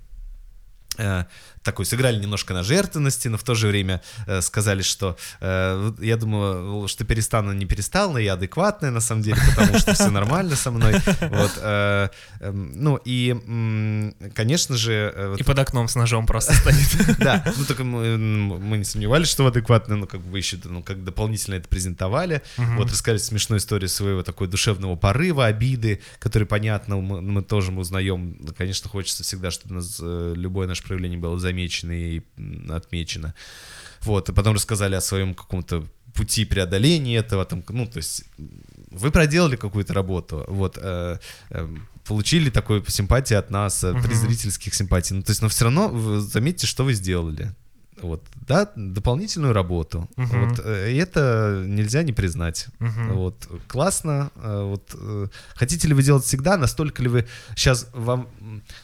Э, такой сыграли немножко на жертвенности, но в то же время э, сказали, что э, я думаю, что перестану, не перестал, но я адекватная на самом деле, потому что все нормально со мной. Вот, э, эм, ну и, м, конечно же, э, вот И под окном с ножом просто стоит. да, ну только мы, мы не сомневались, что вы адекватны, но как бы вы еще ну, как дополнительно это презентовали. Вот рассказали смешную историю своего такой душевного порыва, обиды, которые, понятно, мы, мы тоже узнаем. Конечно, хочется всегда, чтобы нас э, любое наше проявление было замечено и отмечено. Вот, и потом рассказали о своем каком-то пути преодоления этого, там, ну, то есть вы проделали какую-то работу, вот, э, э, получили такую симпатию от нас, э, три зрительских симпатий, ну, то есть, но все равно заметьте, что вы сделали. Вот, да, дополнительную работу. Мгм. Вот, э, это нельзя не признать. Мгм. Вот, классно. э, Вот, э, хотите ли вы делать всегда? Настолько ли вы сейчас вам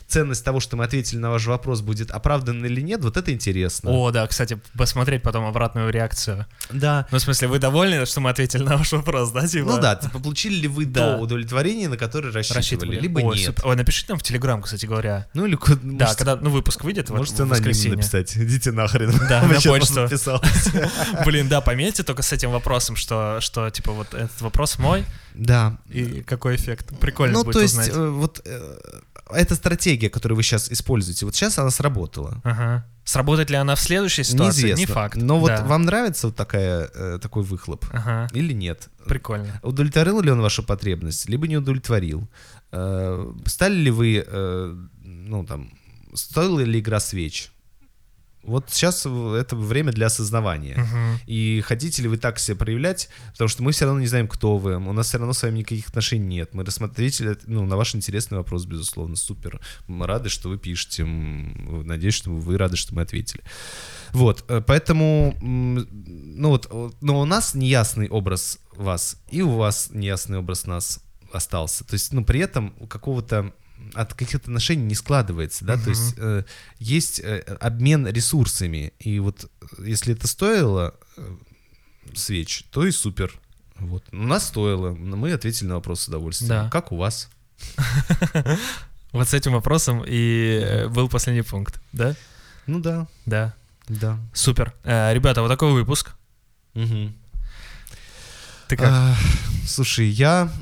ценность того, что мы ответили на ваш вопрос, будет оправдана или нет? Вот это интересно. О, да, кстати, посмотреть потом обратную реакцию. Да. Ну, в смысле, вы довольны, что мы ответили на ваш вопрос, да, типа? Ну да, типа, получили ли вы Да. то удовлетворение, на которое рассчитывали, рассчитывали. либо Ой, нет. супер. Ой, напишите нам в Телеграм, кстати говоря. Ну или Да, можете, когда, ну, выпуск выйдет в, можете в анонимно воскресенье. написать. Идите нахрен. Да, Мы на почту. Блин, да, пометьте только с этим вопросом, что, что, типа, вот этот вопрос мой, Да. и какой эффект. Прикольно Ну, будет то есть, узнать. э, вот э, эта стратегия, которую вы сейчас используете, вот сейчас она сработала. Ага. Сработает ли она в следующей ситуации? Неизвестно. Не факт. Но вот Да. вам нравится вот такая, э, такой выхлоп Ага, или нет? прикольно. Удовлетворил ли он вашу потребность, либо не удовлетворил? Э, Стали ли вы, э, ну там, стоила ли игра свеч? Вот сейчас это время для осознавания. Мгм. И хотите ли вы так себя проявлять, потому что мы все равно не знаем, кто вы, у нас все равно с вами никаких отношений нет. Мы рассмотрели ну, на ваш интересный вопрос, безусловно, супер. Мы рады, что вы пишете, надеюсь, что вы рады, что мы ответили. Вот, э, поэтому, ну вот, но у нас неясный образ вас, и у вас неясный образ нас остался. То есть, ну, при этом у какого-то от каких-то отношений не складывается, да, то есть э, есть э, обмен ресурсами, и вот э, если это стоило э, свеч, то и супер. Вот. У нас стоило, но мы ответили на вопрос с удовольствием. Да. Как у вас? Вот с этим вопросом и э, был последний пункт, да? Ну да, Да. да. Супер. Э, ребята, вот такой выпуск. Ты как? Слушай, я...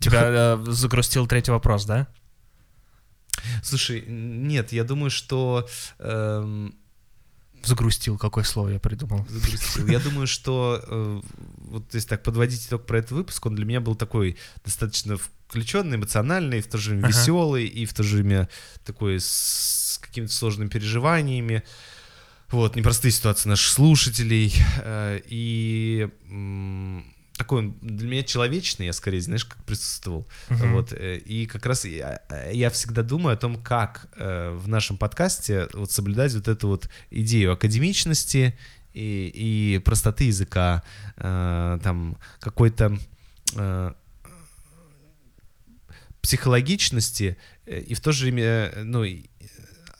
Тебя э, загрустил третий вопрос, да? Слушай, нет, я думаю, что... эм, Загрустил, какое слово я придумал. загрустил. Я думаю, что э, вот если так подводить итог про этот выпуск, он для меня был такой достаточно включенный, эмоциональный, в то же время Ага. веселый, и в то же время такой с какими-то сложными переживаниями. Вот, непростые ситуации наших слушателей. э, И м, такой для меня человечный, я скорее, знаешь, как присутствовал. Uh-huh. Вот, э, и как раз я, я всегда думаю о том, как э, в нашем подкасте вот соблюдать вот эту вот идею академичности и, и простоты языка, э, там какой-то э, психологичности э, и в то же время, ну,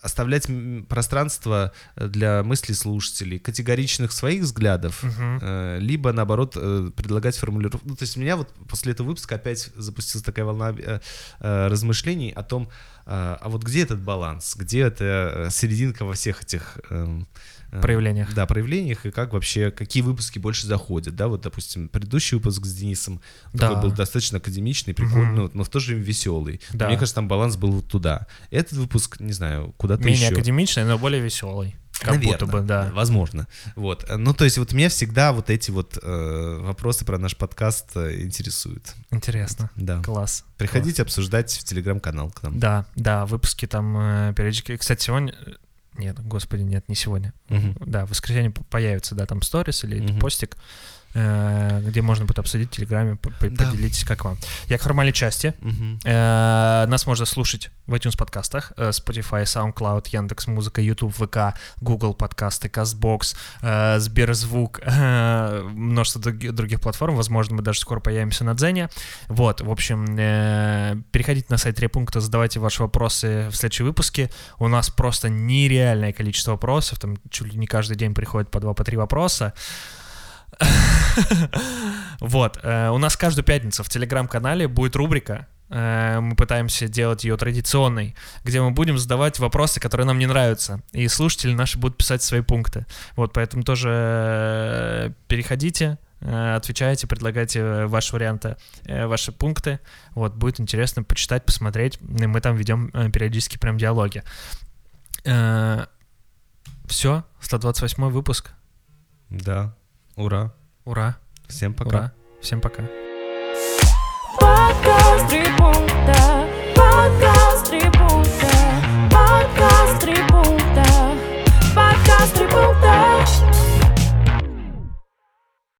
оставлять пространство э, для мыслей слушателей, категоричных своих взглядов, uh-huh. либо наоборот предлагать формулировку. Ну, то есть у меня вот после этого выпуска опять запустилась такая волна размышлений о том, а вот где этот баланс, где эта серединка во всех этих эм, Э, проявлениях. Да, проявлениях, и как вообще, какие выпуски больше заходят, да, вот, допустим, предыдущий выпуск с Денисом да. такой был достаточно академичный, прикольный, угу. но в то же время веселый. Да. Мне кажется, там баланс был вот туда. Этот выпуск, не знаю, куда-то Менее еще. академичный, но более веселый. Как Наверное, будто бы, да. Возможно. Вот. Ну, то есть, вот меня всегда вот эти вот э, вопросы про наш подкаст э, интересуют. Интересно. Да. Класс. Приходите Класс. обсуждать в телеграм-канал к нам. Да, да, выпуски там э, периодически. Кстати, сегодня нет, господи, нет, не сегодня. Угу. Да, в воскресенье появится, да, там сторис или угу. постик. Э, где можно будет обсудить в Телеграме, поделитесь, как вам. Я к формальной части. Угу. Нас можно слушать в iTunes подкастах, э, Spotify, SoundCloud, Яндекс Музыка, YouTube, ВК, Google подкасты, CastBox, Сберзвук, множество других платформ. Возможно, мы даже скоро появимся на Дзене. Вот, в общем, переходите на сайт 3 пункта, задавайте ваши вопросы в следующем выпуске. У нас просто нереальное количество вопросов, там чуть ли не каждый день приходит по два, по три вопроса. Вот. Э, у нас каждую пятницу в телеграм-канале будет рубрика э, мы пытаемся делать ее традиционной, где мы будем задавать вопросы, которые нам не нравятся, и слушатели наши будут писать свои пункты. Вот, поэтому тоже э, переходите, отвечайте, предлагайте ваши варианты, ваши пункты. Вот, будет интересно почитать, посмотреть. И мы там ведем периодически прям диалоги. Все, 128 выпуск. Да. Ура. Ура. Всем пока. Ура. Всем пока. Подкаст три пункта. Подкаст три пункта. Подкаст три